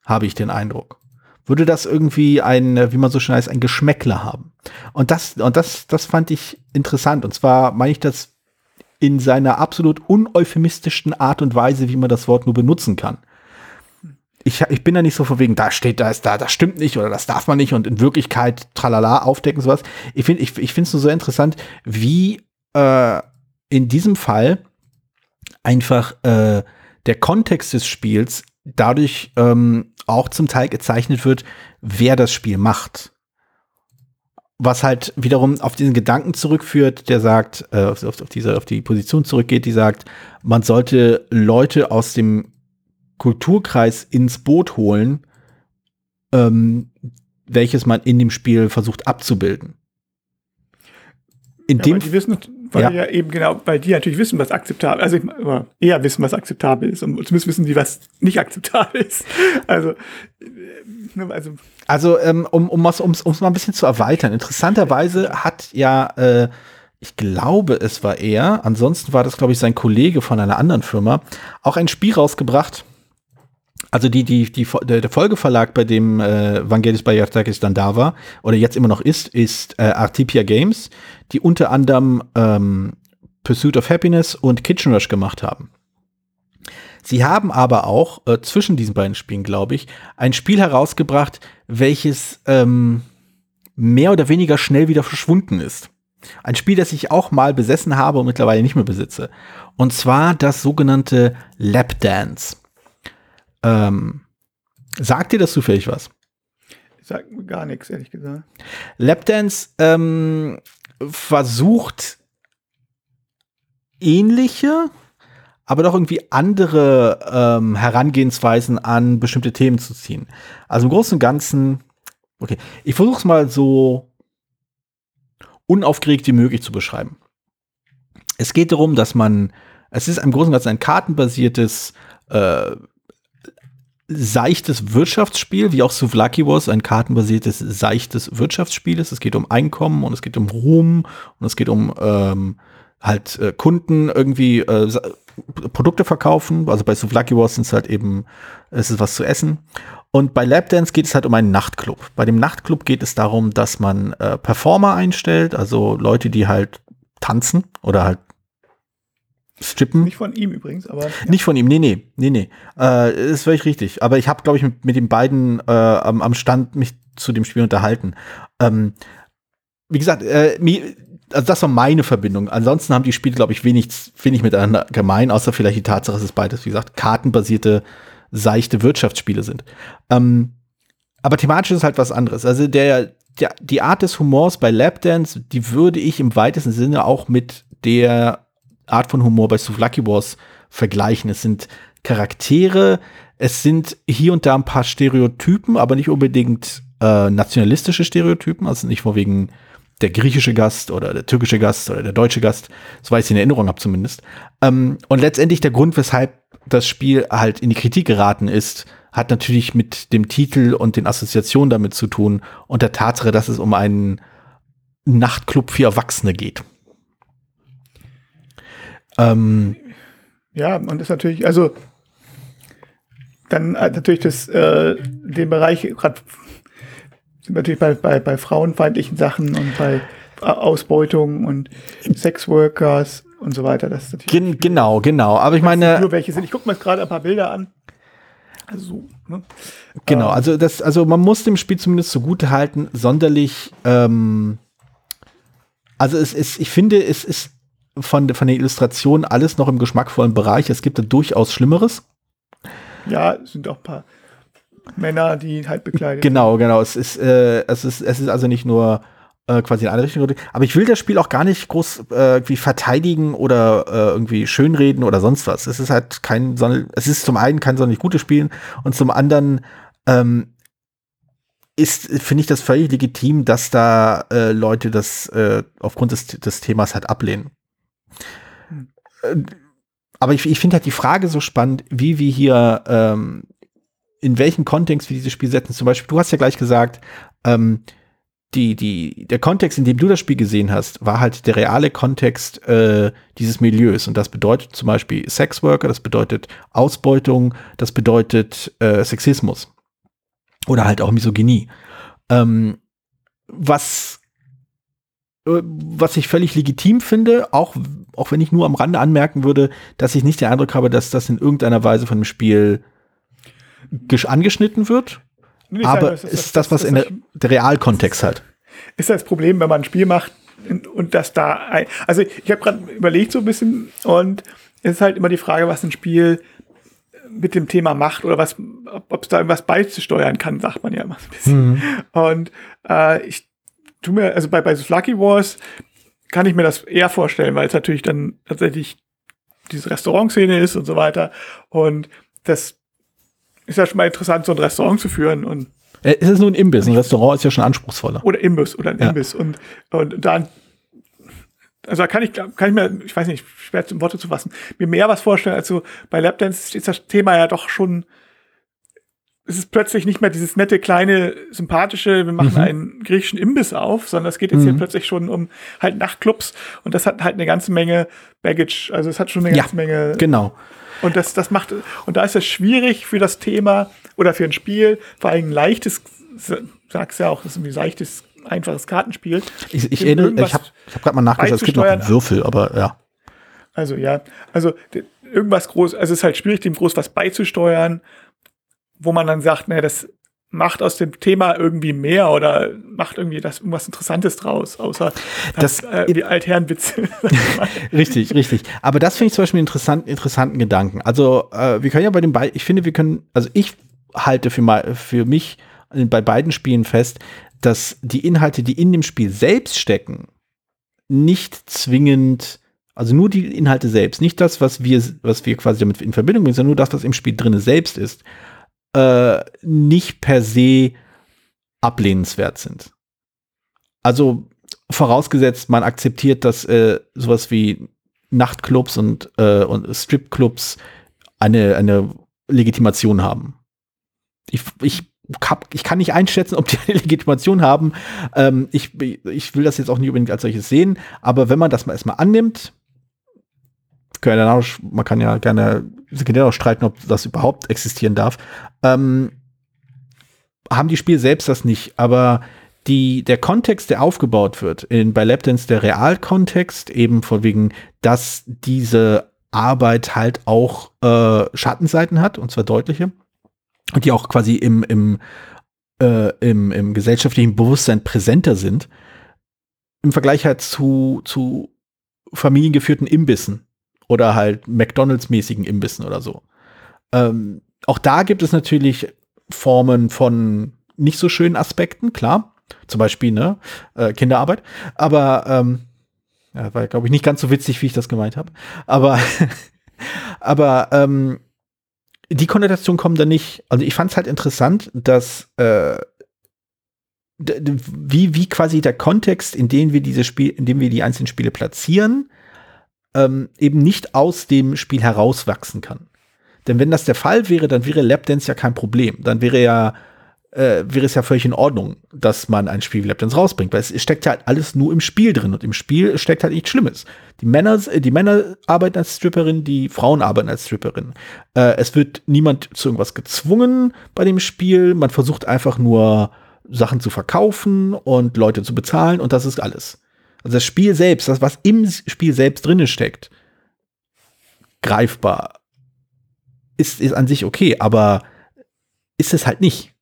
habe ich den Eindruck. Würde das irgendwie ein, äh, wie man so schön heißt, ein Geschmäckler haben. Und das, und das, das fand ich interessant. Und zwar meine ich das in seiner absolut uneuphemistischsten Art und Weise, wie man das Wort nur benutzen kann ich, ich bin da nicht so von wegen, da steht, da ist da, das stimmt nicht oder das darf man nicht und in Wirklichkeit tralala aufdecken, sowas. Ich finde ich, ich finde es nur so interessant, wie äh, in diesem Fall einfach äh, der Kontext des Spiels dadurch ähm, auch zum Teil gezeichnet wird, wer das Spiel macht. Was halt wiederum auf diesen Gedanken zurückführt, der sagt, äh, auf, auf, diese, auf die Position zurückgeht, die sagt, man sollte Leute aus dem Kulturkreis ins Boot holen, ähm, welches man in dem Spiel versucht abzubilden. In ja, dem die wissen, weil ja. ja. eben genau, weil die natürlich wissen, was akzeptabel, also eher wissen, was akzeptabel ist und zumindest wissen die, was nicht akzeptabel ist. Also, äh, also, also ähm, um um es um's, um's mal ein bisschen zu erweitern. Interessanterweise hat ja äh, ich glaube, es war er, ansonsten war das, glaube ich, sein Kollege von einer anderen Firma, auch ein Spiel rausgebracht, also die, die, die, der, Folgeverlag, bei dem äh, Vangelis Bayartakis dann da war, oder jetzt immer noch ist, ist äh, Artipia Games, die unter anderem ähm, Pursuit of Happiness und Kitchen Rush gemacht haben. Sie haben aber auch äh, zwischen diesen beiden Spielen, glaube ich, ein Spiel herausgebracht, welches ähm, mehr oder weniger schnell wieder verschwunden ist. Ein Spiel, das ich auch mal besessen habe und mittlerweile nicht mehr besitze. Und zwar das sogenannte Lap Dance. Ähm, sagt dir das zufällig was? Sagt mir gar nichts, ehrlich gesagt. Lapdance ähm, versucht ähnliche, aber doch irgendwie andere ähm, Herangehensweisen an bestimmte Themen zu ziehen. Also im Großen und Ganzen, okay, ich versuche es mal so unaufgeregt wie möglich zu beschreiben. Es geht darum, dass man, es ist im Großen und Ganzen ein kartenbasiertes äh, seichtes Wirtschaftsspiel, wie auch Souvlaki Wars, ein kartenbasiertes, seichtes Wirtschaftsspiel ist. Es geht um Einkommen und es geht um Ruhm und es geht um ähm, halt äh, Kunden irgendwie äh, Produkte verkaufen. Also bei Souvlaki Wars sind es halt eben, es ist was zu essen. Und bei Lapdance geht es halt um einen Nachtclub. Bei dem Nachtclub geht es darum, dass man äh, Performer einstellt, also Leute, die halt tanzen oder halt strippen. Nicht von ihm übrigens, aber. Ja. Nicht von ihm, nee, nee, nee, nee. Äh, ist völlig richtig. Aber ich habe, glaube ich, mit, mit den beiden äh, am, am Stand mich zu dem Spiel unterhalten. Ähm, wie gesagt, äh, also das war meine Verbindung. Ansonsten haben die Spiele, glaube ich, wenig, wenig miteinander gemein, außer vielleicht die Tatsache, dass es beides, wie gesagt, kartenbasierte, seichte Wirtschaftsspiele sind. Ähm, aber thematisch ist halt was anderes. Also der, der, die Art des Humors bei Lapdance, die würde ich im weitesten Sinne auch mit der Art von Humor bei Souvlaki Wars vergleichen. Es sind Charaktere, es sind hier und da ein paar Stereotypen, aber nicht unbedingt äh, nationalistische Stereotypen, also nicht vorwiegend der griechische Gast oder der türkische Gast oder der deutsche Gast, so weiß ich in Erinnerung habe zumindest. Ähm, und letztendlich der Grund, weshalb das Spiel halt in die Kritik geraten ist, hat natürlich mit dem Titel und den Assoziationen damit zu tun und der Tatsache, dass es um einen Nachtclub für Erwachsene geht. Ähm, ja, und das natürlich, also dann natürlich das, äh, den Bereich, gerade natürlich bei, bei, bei frauenfeindlichen Sachen und bei Ausbeutung und Sexworkers und so weiter. Das ist Gen genau, genau. Aber ich meine. Nur welche sind. Ich gucke mir jetzt gerade ein paar Bilder an. Also, ne? Genau, ähm. also das, also man muss dem Spiel zumindest zugute halten, sonderlich, ähm, also es ist, ich finde, es ist von, von der Illustration alles noch im geschmackvollen Bereich. Es gibt da durchaus Schlimmeres. Ja, es sind auch ein paar Männer, die halt bekleidet Genau, genau. Es ist, äh, es ist, es ist also nicht nur äh, quasi in eine Richtung. Aber ich will das Spiel auch gar nicht groß äh, irgendwie verteidigen oder äh, irgendwie schönreden oder sonst was. Es ist halt kein, es ist zum einen kein sonderlich gutes Spiel und zum anderen ähm, ist, finde ich das völlig legitim, dass da äh, Leute das äh, aufgrund des, des Themas halt ablehnen. Äh, aber ich, ich finde halt die Frage so spannend, wie wir hier, ähm, in welchen Kontext wir dieses Spiel setzen. Zum Beispiel, du hast ja gleich gesagt, ähm, die, die, der Kontext, in dem du das Spiel gesehen hast, war halt der reale Kontext äh, dieses Milieus. Und das bedeutet zum Beispiel Sexworker, das bedeutet Ausbeutung, das bedeutet äh, Sexismus. Oder halt auch Misogynie. Ähm, was was ich völlig legitim finde, auch, auch wenn ich nur am Rande anmerken würde, dass ich nicht den Eindruck habe, dass das in irgendeiner Weise von dem Spiel angeschnitten wird. Aber es ist das, das, was das, in der, der Realkontext halt. Ist das Problem, wenn man ein Spiel macht und, und das da, ein, also ich habe gerade überlegt so ein bisschen und es ist halt immer die Frage, was ein Spiel mit dem Thema macht oder was, ob es da irgendwas beizusteuern kann, sagt man ja immer so ein bisschen. Mhm. Und äh, ich tu mir, also bei, bei Lucky Wars kann ich mir das eher vorstellen, weil es natürlich dann tatsächlich diese Restaurantszene ist und so weiter. Und das ist ja schon mal interessant, so ein Restaurant zu führen und äh, es ist nur ein Imbiss. Ein Restaurant ist ja schon anspruchsvoller. Oder Imbiss oder ein ja. Imbiss. Und, und dann, also da kann ich, kann ich mir, ich weiß nicht, schwer zum Worte zu fassen, mir mehr was vorstellen. Also bei Lapdance ist das Thema ja doch schon es ist plötzlich nicht mehr dieses nette, kleine, sympathische, wir machen mhm. einen griechischen Imbiss auf, sondern es geht jetzt mhm. hier plötzlich schon um halt Nachtclubs und das hat halt eine ganze Menge Baggage, also es hat schon eine ganze Menge. Genau. Und das, das macht, und da ist es schwierig für das Thema oder für ein Spiel, vor allem ein leichtes, sagst ja auch, das ist ein leichtes, einfaches Kartenspiel. Ich, ich erinnere, ich habe ich hab gerade mal nachgeschaut, es gibt noch einen Würfel, aber ja. Also ja, also irgendwas groß, also es ist halt schwierig, dem groß was beizusteuern, wo man dann sagt, naja, das macht aus dem Thema irgendwie mehr oder macht irgendwie das irgendwas Interessantes draus, außer das, äh, die Altherrenwitze. richtig, richtig. Aber das finde ich zum Beispiel einen interessant, interessanten Gedanken. Also äh, wir können ja bei den beiden, ich finde, wir können, also ich halte für, mal, für mich bei beiden Spielen fest, dass die Inhalte, die in dem Spiel selbst stecken, nicht zwingend, also nur die Inhalte selbst, nicht das, was wir, was wir quasi damit in Verbindung bringen, sondern nur das, was im Spiel drin selbst ist, äh, nicht per se ablehnenswert sind. Also vorausgesetzt, man akzeptiert, dass äh, sowas wie Nachtclubs und, äh, und Stripclubs eine, eine Legitimation haben. Ich, ich, hab, ich kann nicht einschätzen, ob die eine Legitimation haben. Ähm, ich, ich will das jetzt auch nicht unbedingt als solches sehen, aber wenn man das mal erstmal annimmt, man kann ja gerne sekundär auch streiten, ob das überhaupt existieren darf. Ähm, haben die Spiele selbst das nicht, aber die, der Kontext, der aufgebaut wird, in, bei Lapdance der Realkontext, eben von wegen, dass diese Arbeit halt auch äh, Schattenseiten hat, und zwar deutliche, und die auch quasi im, im, äh, im, im gesellschaftlichen Bewusstsein präsenter sind, im Vergleich halt zu, zu familiengeführten Imbissen, oder halt McDonalds-mäßigen Imbissen oder so. Ähm, auch da gibt es natürlich Formen von nicht so schönen Aspekten, klar. Zum Beispiel, ne, äh, Kinderarbeit. Aber, ähm, ja, war, glaube ich, nicht ganz so witzig, wie ich das gemeint habe. Aber, aber, ähm, die Konnotation kommt da nicht. Also ich fand es halt interessant, dass äh, wie, wie quasi der Kontext, in dem wir diese Spiel, in dem wir die einzelnen Spiele platzieren, ähm, eben nicht aus dem Spiel herauswachsen kann. Denn wenn das der Fall wäre, dann wäre Lapdance ja kein Problem. Dann wäre ja äh, wäre es ja völlig in Ordnung, dass man ein Spiel wie Lapdance rausbringt, weil es steckt ja halt alles nur im Spiel drin und im Spiel steckt halt nichts Schlimmes. Die Männer, äh, die Männer arbeiten als Stripperin, die Frauen arbeiten als Stripperin. Äh, es wird niemand zu irgendwas gezwungen bei dem Spiel. Man versucht einfach nur Sachen zu verkaufen und Leute zu bezahlen und das ist alles. Also das Spiel selbst, das, was im Spiel selbst drinne steckt, greifbar, ist, ist an sich okay, aber ist es halt nicht.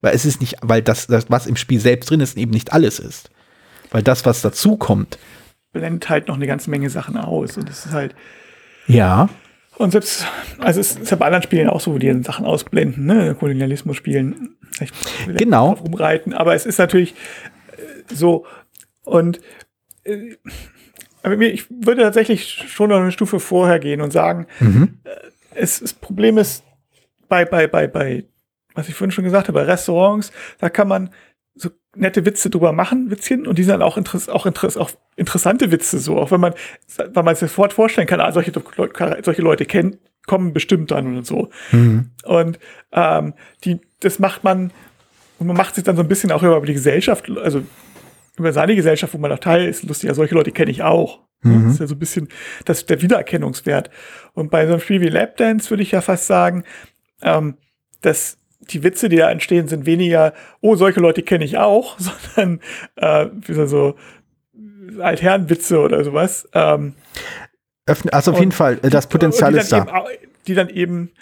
Weil es ist nicht, weil das, das, was im Spiel selbst drin ist, eben nicht alles ist. Weil das, was dazu kommt, blendet halt noch eine ganze Menge Sachen aus. Und es ist halt. Ja. Und selbst, also es ist ja bei anderen Spielen auch so, wo die Sachen ausblenden, ne? Kolonialismus spielen. genau. Rumreiten. Aber es ist natürlich äh, so. Und äh, aber ich würde tatsächlich schon noch eine Stufe vorher gehen und sagen, mhm. Äh, es, das Problem ist bei, bei, bei, bei, was ich vorhin schon gesagt habe, bei Restaurants, da kann man so nette Witze drüber machen, Witzchen, und die sind dann auch, interess auch, interess auch interessante Witze, so, auch wenn man, weil man sich sofort vorstellen kann, ah, solche, solche Leute kennen, kommen bestimmt dann und so. Mhm. Und ähm, die, das macht man, und man macht sich dann so ein bisschen auch über die Gesellschaft, also über seine Gesellschaft, wo man auch Teil ist, lustig, ja, solche Leute kenne ich auch. Mhm. Das ist ja so ein bisschen das, der Wiedererkennungswert. Und bei so einem Spiel wie Lapdance würde ich ja fast sagen, ähm, dass die Witze, die da entstehen, sind weniger, oh, solche Leute kenne ich auch, sondern äh, wie so Altherrenwitze oder sowas. Ähm, also auf jeden Fall, das Potenzial ist da. Eben, die dann eben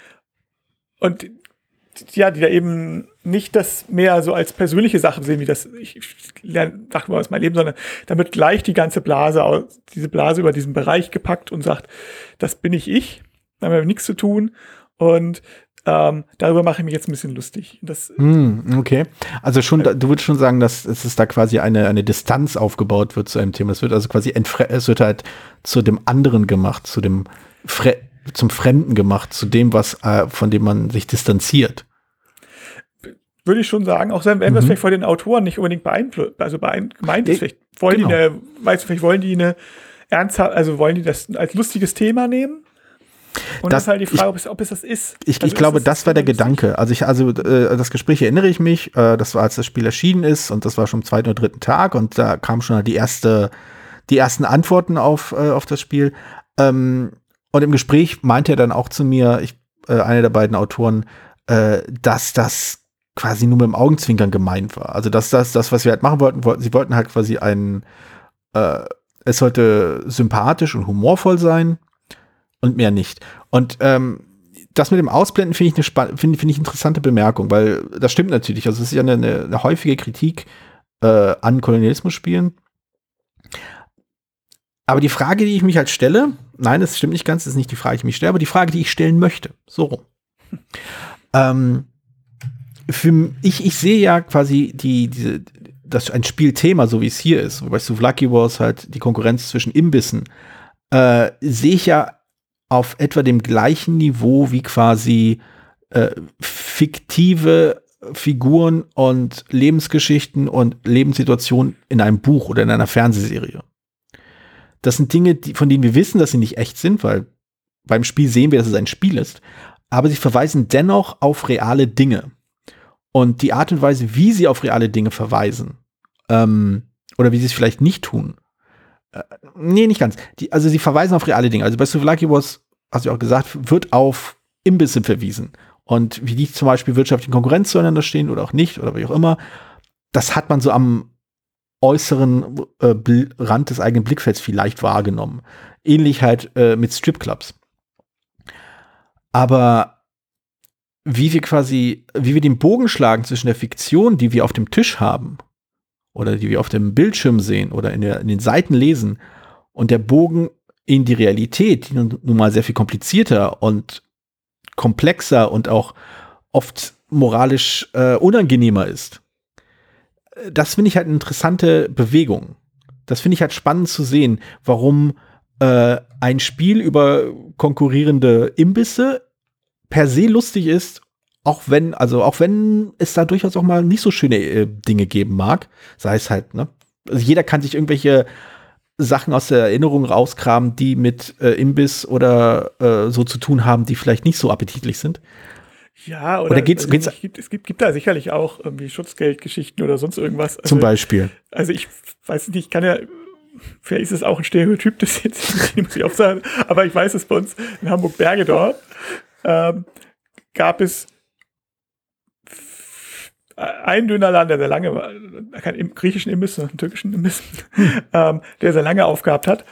und ja, die da eben nicht das mehr so als persönliche Sache sehen, wie das, ich, lerne Sachen aus meinem Leben, sondern damit gleich die ganze Blase, diese Blase über diesen Bereich gepackt und sagt, das bin ich ich, damit habe ich nichts zu tun und ähm, darüber mache ich mich jetzt ein bisschen lustig. Das, mm, okay. Also schon, äh, du würdest schon sagen, dass es da quasi eine, eine Distanz aufgebaut wird zu einem Thema. Es wird also quasi es wird halt zu dem anderen gemacht, zu dem Fre zum Fremden gemacht, zu dem, was äh, von dem man sich distanziert würde ich schon sagen, auch wenn mhm. das vielleicht von den Autoren nicht unbedingt beeinflusst, also gemeint ist, vielleicht wollen genau. die eine, weißt du, vielleicht wollen die eine ernsthaft, also wollen die das als lustiges Thema nehmen? Und das, ist halt die Frage, ich, ob, es, ob es das ist. Ich, also ich glaube, das, das war der Gedanke. Also ich, also äh, das Gespräch erinnere ich mich, äh, das war, als das Spiel erschienen ist und das war schon am zweiten oder dritten Tag und da kam schon die erste, die ersten Antworten auf, äh, auf das Spiel. Ähm, und im Gespräch meinte er dann auch zu mir, ich, äh, einer der beiden Autoren, äh, dass das quasi nur mit dem Augenzwinkern gemeint war. Also das, das, das, was wir halt machen wollten, wollten sie wollten halt quasi einen, äh, es sollte sympathisch und humorvoll sein und mehr nicht. Und ähm, das mit dem Ausblenden finde ich eine finde find ich interessante Bemerkung, weil das stimmt natürlich. Also es ist ja eine, eine, häufige Kritik äh, an Kolonialismus-Spielen. Aber die Frage, die ich mich halt stelle, nein, das stimmt nicht ganz, das ist nicht die Frage, die ich mich stelle, aber die Frage, die ich stellen möchte, so rum. ähm, für, ich, ich sehe ja quasi die, diese, das ein Spielthema, so wie es hier ist, wobei Souvlaki Wars halt die Konkurrenz zwischen Imbissen, äh, sehe ich ja auf etwa dem gleichen Niveau wie quasi äh, fiktive Figuren und Lebensgeschichten und Lebenssituationen in einem Buch oder in einer Fernsehserie. Das sind Dinge, die, von denen wir wissen, dass sie nicht echt sind, weil beim Spiel sehen wir, dass es ein Spiel ist. Aber sie verweisen dennoch auf reale Dinge. Und die Art und Weise, wie sie auf reale Dinge verweisen, ähm, oder wie sie es vielleicht nicht tun, äh, nee, nicht ganz. Die, also sie verweisen auf reale Dinge. Also bei Souvlaki Wars, hast du auch gesagt, wird auf Imbisse verwiesen. Und wie die zum Beispiel wirtschaftliche Konkurrenz zueinander stehen oder auch nicht oder wie auch immer, das hat man so am äußeren äh, Rand des eigenen Blickfelds vielleicht wahrgenommen. Ähnlich halt äh, mit Stripclubs. Aber wie wir quasi, wie wir den Bogen schlagen zwischen der Fiktion, die wir auf dem Tisch haben, oder die wir auf dem Bildschirm sehen oder in, der, in den Seiten lesen, und der Bogen in die Realität, die nun, nun mal sehr viel komplizierter und komplexer und auch oft moralisch äh, unangenehmer ist das finde ich halt eine interessante Bewegung. Das finde ich halt spannend zu sehen, warum äh, ein Spiel über konkurrierende Imbisse per se lustig ist, auch wenn, also auch wenn es da durchaus auch mal nicht so schöne äh, Dinge geben mag, sei es halt, ne? Also jeder kann sich irgendwelche Sachen aus der Erinnerung rauskramen, die mit äh, Imbiss oder äh, so zu tun haben, die vielleicht nicht so appetitlich sind. Ja, oder, oder geht's, also geht's, es, gibt, es gibt, gibt da sicherlich auch irgendwie Schutzgeldgeschichten oder sonst irgendwas. Also, zum Beispiel. Also ich weiß nicht, ich kann ja, vielleicht ist es auch ein Stereotyp, das jetzt muss ich auch sagen, aber ich weiß es bei uns in Hamburg-Bergedorf ähm, gab es einen Dönerladen, der sehr lange war, keinen griechischen Imbiss, sondern einen türkischen Imbiss, hm. ähm, der sehr lange aufgehabt hat.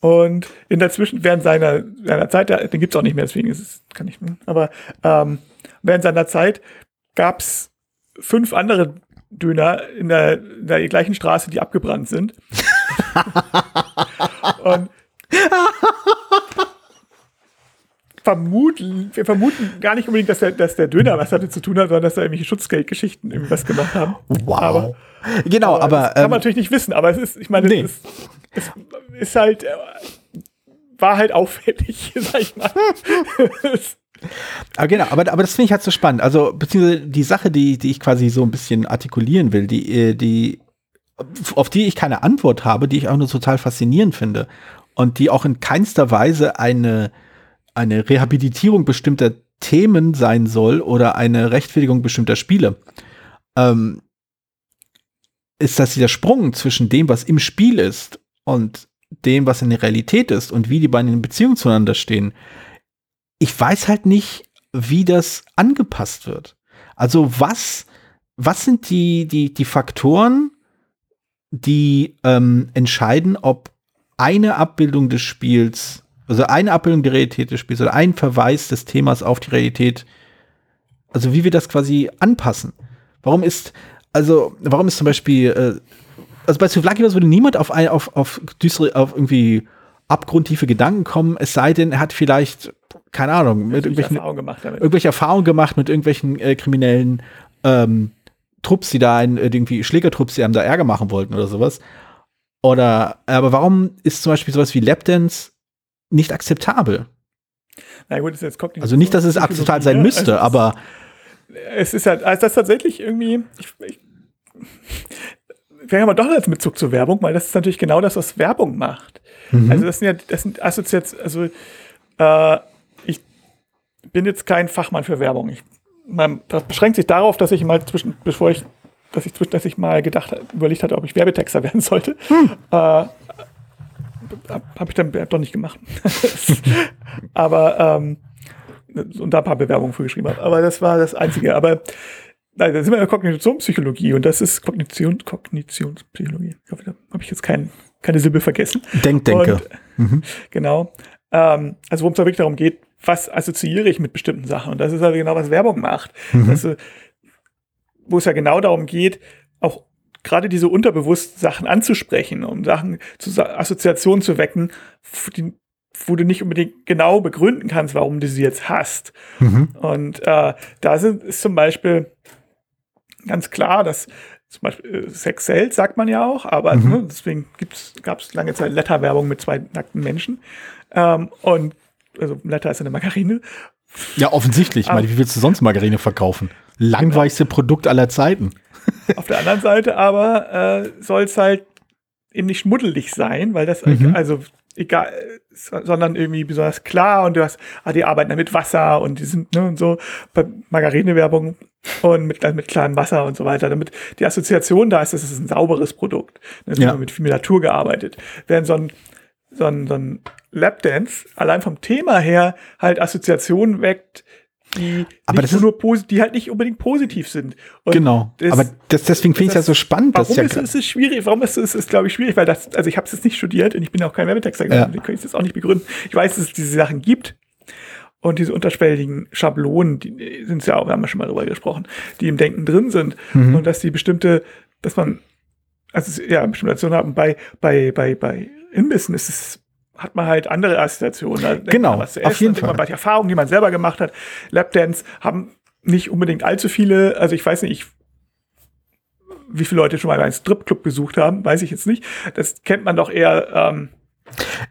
Und in der Zwischen, während seiner, seiner Zeit, den gibt's auch nicht mehr, deswegen ist es, kann ich, aber ähm, während seiner Zeit gab es fünf andere Döner in der, in der gleichen Straße, die abgebrannt sind. und vermuten, wir vermuten gar nicht unbedingt, dass der, dass der Döner was damit zu tun hat, sondern dass da irgendwelche Schutzgeldgeschichten irgendwas gemacht haben. Wow. Aber, genau, aber. aber kann man ähm, natürlich nicht wissen, aber es ist, ich meine, nee. es, ist, es ist halt, äh, war halt auffällig, sag ich mal. Aber genau, aber, aber das finde ich halt so spannend. Also, beziehungsweise die Sache, die, die ich quasi so ein bisschen artikulieren will, die, äh, die, auf die ich keine Antwort habe, die ich auch nur total faszinierend finde und die auch in keinster Weise eine, eine Rehabilitierung bestimmter Themen sein soll oder eine Rechtfertigung bestimmter Spiele, ähm, ist, dass dieser Sprung zwischen dem, was im Spiel ist und dem, was in der Realität ist und wie die beiden in Beziehung zueinander stehen, ich weiß halt nicht, wie das angepasst wird. Also was, was sind die, die, die Faktoren, die ähm, entscheiden, ob eine Abbildung des Spiels, also eine Abbildung der Realität des Spiels oder ein Verweis des Themas auf die Realität, also wie wir das quasi anpassen. Warum ist, also, warum ist zum Beispiel, äh, also bei Souvlaki würde niemand auf, ein, auf, auf, düstere, auf irgendwie abgrundtiefe Gedanken kommen, es sei denn, er hat vielleicht keine Ahnung, mit irgendwelchen, Erfahrung gemacht damit. irgendwelche Erfahrungen gemacht mit irgendwelchen äh, kriminellen ähm, Trupps, die da ein, äh, irgendwie Schlägertrupps, die einem da Ärger machen wollten oder sowas. Oder, aber warum ist zum Beispiel sowas wie Lapdance nicht akzeptabel? Na gut, ist jetzt Kognition. Also nicht, dass es akzeptabel sein müsste, also aber. Es ist halt, also das tatsächlich irgendwie, ich, ich, wir haben aber doch als Mitzug zur Werbung, weil das ist natürlich genau das, was Werbung macht. Mhm. Also das sind ja, das sind Assoziationen, also äh, bin jetzt kein Fachmann für Werbung. Ich, mein, das beschränkt sich darauf, dass ich mal zwischen, bevor ich, dass ich, dass ich mal gedacht, überlegt hatte, ob ich Werbetexter werden sollte. Hm. Äh, habe ich dann doch nicht gemacht. aber ähm, und da ein paar Bewerbungen für geschrieben habe. Aber das war das Einzige. Aber nein, da sind wir in der Kognitionspsychologie und das ist Kognition, Kognitionspsychologie. Ich hoffe, da habe ich jetzt kein, keine Silbe vergessen. Denkdenke. Mhm. Genau. Ähm, also worum es da wirklich darum geht, was assoziiere ich mit bestimmten Sachen. Und das ist halt genau, was Werbung macht. Mhm. Dass, wo es ja genau darum geht, auch gerade diese unterbewussten Sachen anzusprechen, um Sachen zu Assoziationen zu wecken, die, wo du nicht unbedingt genau begründen kannst, warum du sie jetzt hast. Mhm. Und äh, da sind, ist zum Beispiel ganz klar, dass zum Beispiel äh, Sex sells, sagt man ja auch, aber mhm. ne, deswegen gab es lange Zeit Letterwerbung mit zwei nackten Menschen. Ähm, und also Letter ist eine Margarine. Ja, offensichtlich. Ich meine, wie willst du sonst Margarine verkaufen? Langweiligste genau. Produkt aller Zeiten. Auf der anderen Seite aber äh, soll es halt eben nicht schmuddelig sein, weil das mhm. also egal, sondern irgendwie besonders klar und du hast, ah, die arbeiten da mit Wasser und die sind, ne, und so, bei Margarine-Werbung und mit, mit klarem Wasser und so weiter, damit die Assoziation da ist, dass es ein sauberes Produkt. Ne, ja. mit viel Natur gearbeitet. Während so ein, so ein, so ein Lapdance allein vom Thema her halt Assoziationen weckt, die, aber das ist nur die halt nicht unbedingt positiv sind. Und genau. Das, aber das, deswegen finde ich es ja so spannend. Warum ja ist, ist es schwierig? Warum ist es, ist, glaube ich, schwierig? Weil das, also ich habe es jetzt nicht studiert und ich bin auch kein Werbetexter geworden. Ja. Ich kann es auch nicht begründen. Ich weiß, dass es diese Sachen gibt. Und diese unterschwelligen Schablonen, die sind ja auch, wir haben ja schon mal darüber gesprochen, die im Denken drin sind. Mhm. Und dass die bestimmte, dass man, also ja, bestimmte Aktionen haben. Bei, bei, bei, bei Imbissen ist es hat man halt andere Assoziationen. Genau, was auf jeden Fall. Bei Erfahrungen, die man selber gemacht hat. Lapdance haben nicht unbedingt allzu viele, also ich weiß nicht, ich, wie viele Leute schon mal einen Stripclub besucht haben, weiß ich jetzt nicht. Das kennt man doch eher. Ähm,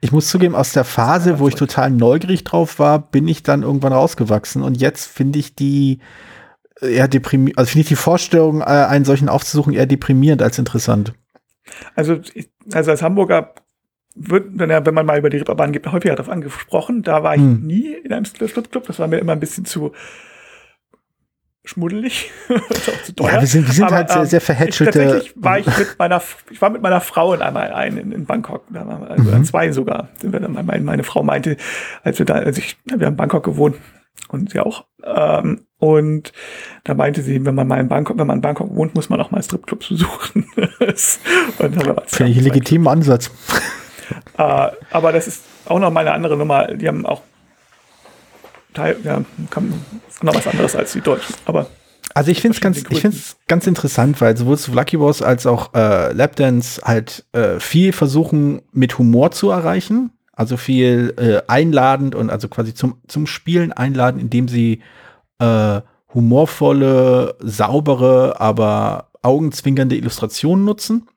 ich muss zugeben, aus der Phase, wo ich total neugierig drauf war, bin ich dann irgendwann rausgewachsen. Und jetzt finde ich die eher deprimierend, also finde ich die Vorstellung, äh, einen solchen aufzusuchen, eher deprimierend als interessant. Also, also als Hamburger wird, wenn, er, wenn man mal über die Ripperbahn geht, häufiger darauf angesprochen. Da war ich hm. nie in einem Stripclub. Das war mir immer ein bisschen zu schmuddelig. ja, wir sind, wir sind Aber, halt sehr, sehr ähm, verhätschelte. tatsächlich war ich mit meiner, ich war mit meiner Frau in einmal ein in, in Bangkok, da waren wir, also mhm. zwei sogar. Sind wir dann, meine, meine Frau meinte, als wir da, als ich, wir haben in Bangkok gewohnt und sie auch. Ähm, und da meinte sie, wenn man mal in Bangkok, wenn man in Bangkok wohnt, muss man auch mal Stripclubs besuchen. Finde ich einen legitimen Ansatz. Äh, aber das ist auch noch mal eine andere Nummer. Die haben auch Teil, ja, noch was anderes als die Deutschen. Aber also ich finde es ganz, ich ganz interessant, weil sowohl Lucky Boss als auch äh, Lapdance halt äh, viel versuchen mit Humor zu erreichen. Also viel äh, einladend und also quasi zum, zum Spielen einladen, indem sie äh, humorvolle, saubere, aber augenzwinkernde Illustrationen nutzen.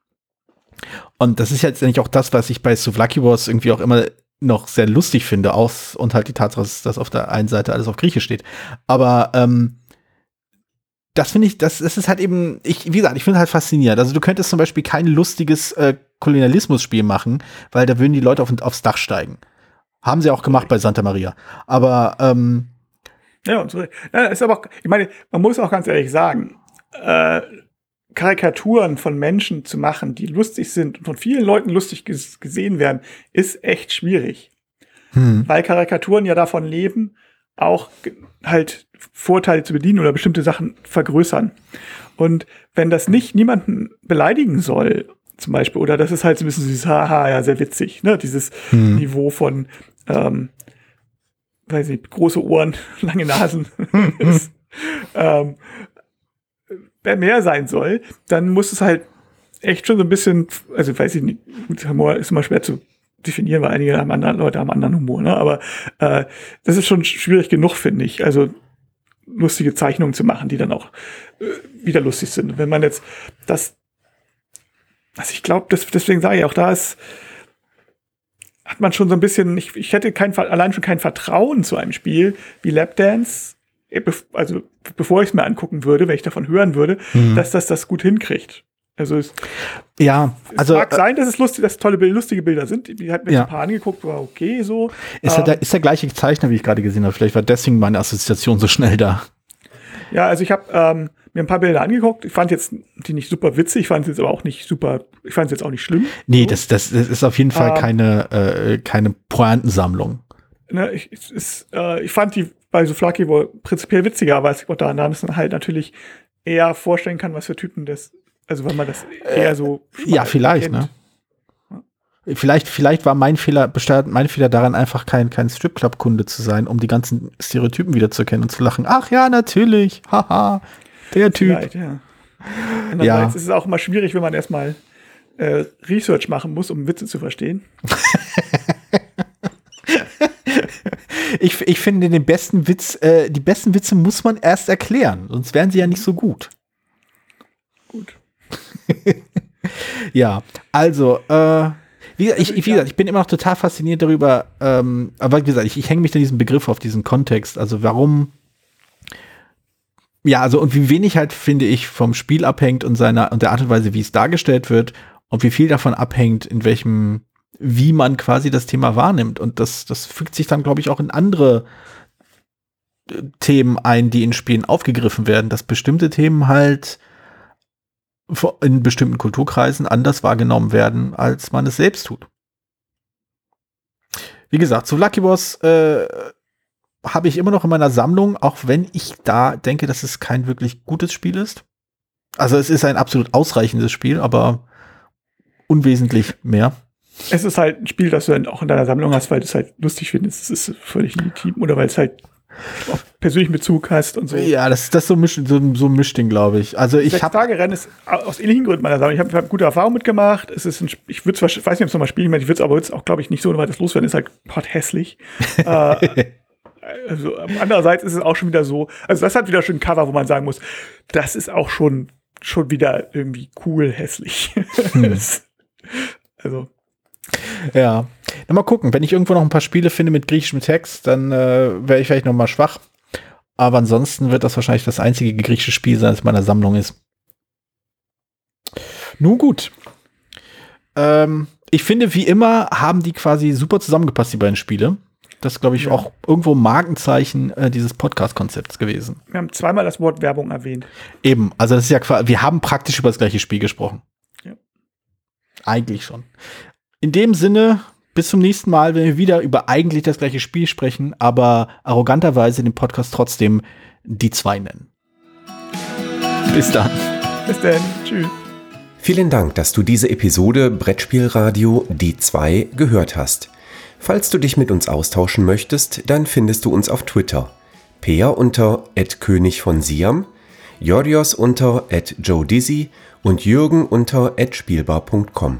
Und das ist jetzt eigentlich auch das, was ich bei Souvlaki Wars irgendwie auch immer noch sehr lustig finde, aus und halt die Tatsache, dass auf der einen Seite alles auf Griechisch steht. Aber ähm, das finde ich, das, das ist halt eben, ich, wie gesagt, ich finde halt faszinierend. Also du könntest zum Beispiel kein lustiges äh, Kolonialismus-Spiel machen, weil da würden die Leute auf, aufs Dach steigen. Haben sie auch gemacht bei Santa Maria. Aber ähm, ja, ist aber auch, ich meine, man muss auch ganz ehrlich sagen, äh, Karikaturen von Menschen zu machen, die lustig sind und von vielen Leuten lustig ges gesehen werden, ist echt schwierig. Hm. Weil Karikaturen ja davon leben, auch halt Vorteile zu bedienen oder bestimmte Sachen vergrößern. Und wenn das nicht niemanden beleidigen soll, zum Beispiel, oder das ist halt so ein bisschen dieses Haha, ja, sehr witzig, ne? Dieses hm. Niveau von, ähm, weiß nicht, große Ohren, lange Nasen. ist, ähm, mehr sein soll, dann muss es halt echt schon so ein bisschen, also weiß ich nicht, Humor ist immer schwer zu definieren, weil einige haben anderen, Leute haben anderen Humor, ne? aber äh, das ist schon schwierig genug, finde ich. Also lustige Zeichnungen zu machen, die dann auch äh, wieder lustig sind. Wenn man jetzt das, also ich glaube, deswegen sage ich auch, da ist, hat man schon so ein bisschen, ich, ich hätte kein, allein schon kein Vertrauen zu einem Spiel wie Lapdance, also bevor ich es mir angucken würde, wenn ich davon hören würde, mhm. dass das das gut hinkriegt. Also es, ja, also es mag äh, sein, dass es lustig, dass tolle lustige Bilder sind. Ich habe mir ja. ein paar angeguckt, war okay so. Ist, ähm, der, ist der gleiche Zeichner, wie ich gerade gesehen habe. Vielleicht war deswegen meine Assoziation so schnell da. Ja, also ich habe ähm, mir ein paar Bilder angeguckt. Ich fand jetzt die nicht super witzig, ich fand jetzt aber auch nicht super, ich fand es jetzt auch nicht schlimm. Nee, so. das, das, das ist auf jeden Fall ähm, keine, äh, keine Pointensammlung. Ne, ich, ist, äh, ich fand die bei so Flaky wohl prinzipiell witziger, weil ich da dann halt natürlich eher vorstellen kann, was für Typen das, also wenn man das eher so. Äh, ja, vielleicht, kennt. ne? Vielleicht, vielleicht war mein Fehler, bestand mein Fehler daran, einfach kein, kein Stripclub-Kunde zu sein, um die ganzen Stereotypen wiederzuerkennen und zu lachen. Ach ja, natürlich. Haha. Der Typ. Ja. Andererseits Ja. ist es auch immer schwierig, wenn man erstmal äh, Research machen muss, um Witze zu verstehen. Ich, ich finde den besten Witz, äh, die besten Witze muss man erst erklären, sonst wären sie ja nicht so gut. Gut. Ja, also, äh, wie, gesagt, ich, ich, wie gesagt, ich bin immer noch total fasziniert darüber, ähm, aber wie gesagt, ich, ich hänge mich an diesen Begriff auf diesen Kontext. Also warum, ja, also und wie wenig halt, finde ich, vom Spiel abhängt und seiner und der Art und Weise, wie es dargestellt wird und wie viel davon abhängt, in welchem, wie man quasi das Thema wahrnimmt. Und das, das fügt sich dann, glaube ich, auch in andere äh, Themen ein, die in Spielen aufgegriffen werden, dass bestimmte Themen halt in bestimmten Kulturkreisen anders wahrgenommen werden, als man es selbst tut. Wie gesagt, zu Lucky Boss äh, habe ich immer noch in meiner Sammlung, auch wenn ich da denke, dass es kein wirklich gutes Spiel ist. Also es ist ein absolut ausreichendes Spiel, aber unwesentlich mehr. Es ist halt ein Spiel, das du dann auch in deiner Sammlung hast, weil du es halt lustig findest. Es ist völlig legitim oder weil es halt auch persönlichen Bezug hast und so. Ja, das, das so mischt, so, so ein Mischding, glaube ich. Also ich habe Tage Rennen ist aus ähnlichen Gründen meiner Sammlung. Ich habe hab gute Erfahrungen mitgemacht. Es ist ein, ich würde weiß nicht, ob es nochmal spielen werde, ich würde es aber jetzt auch, glaube ich, nicht so weit das loswerden. Ist halt pot hässlich. äh, also, andererseits ist es auch schon wieder so, also das hat wieder schon ein Cover, wo man sagen muss, das ist auch schon, schon wieder irgendwie cool hässlich. Das- also, Ja. Na, mal gucken. Wenn ich irgendwo noch ein paar Spiele finde mit griechischem Text, dann äh, wäre ich vielleicht noch mal schwach. Aber ansonsten wird das wahrscheinlich das einzige griechische Spiel sein, das in meiner Sammlung ist. Nun gut. Ähm, ich finde, wie immer haben die quasi super zusammengepasst, die beiden Spiele. Das ist, glaube ich, Ja. auch irgendwo ein Markenzeichen äh, dieses Podcast-Konzepts gewesen. wir haben zweimal das Wort Werbung erwähnt. Eben, also das ist ja quasi, wir haben praktisch über das gleiche Spiel gesprochen. Ja. Eigentlich schon. In dem Sinne, bis zum nächsten Mal, wenn wir wieder über eigentlich das gleiche Spiel sprechen, aber arroganterweise den Podcast trotzdem die zwei nennen. Bis dann. Bis dann. Tschüss. Vielen Dank, dass du diese Episode Brettspielradio Die 2 gehört hast. Falls du dich mit uns austauschen möchtest, dann findest du uns auf Twitter. Peer unter König von Siam, Jorios unter Joe Dizzy und Jürgen unter spielbar.com.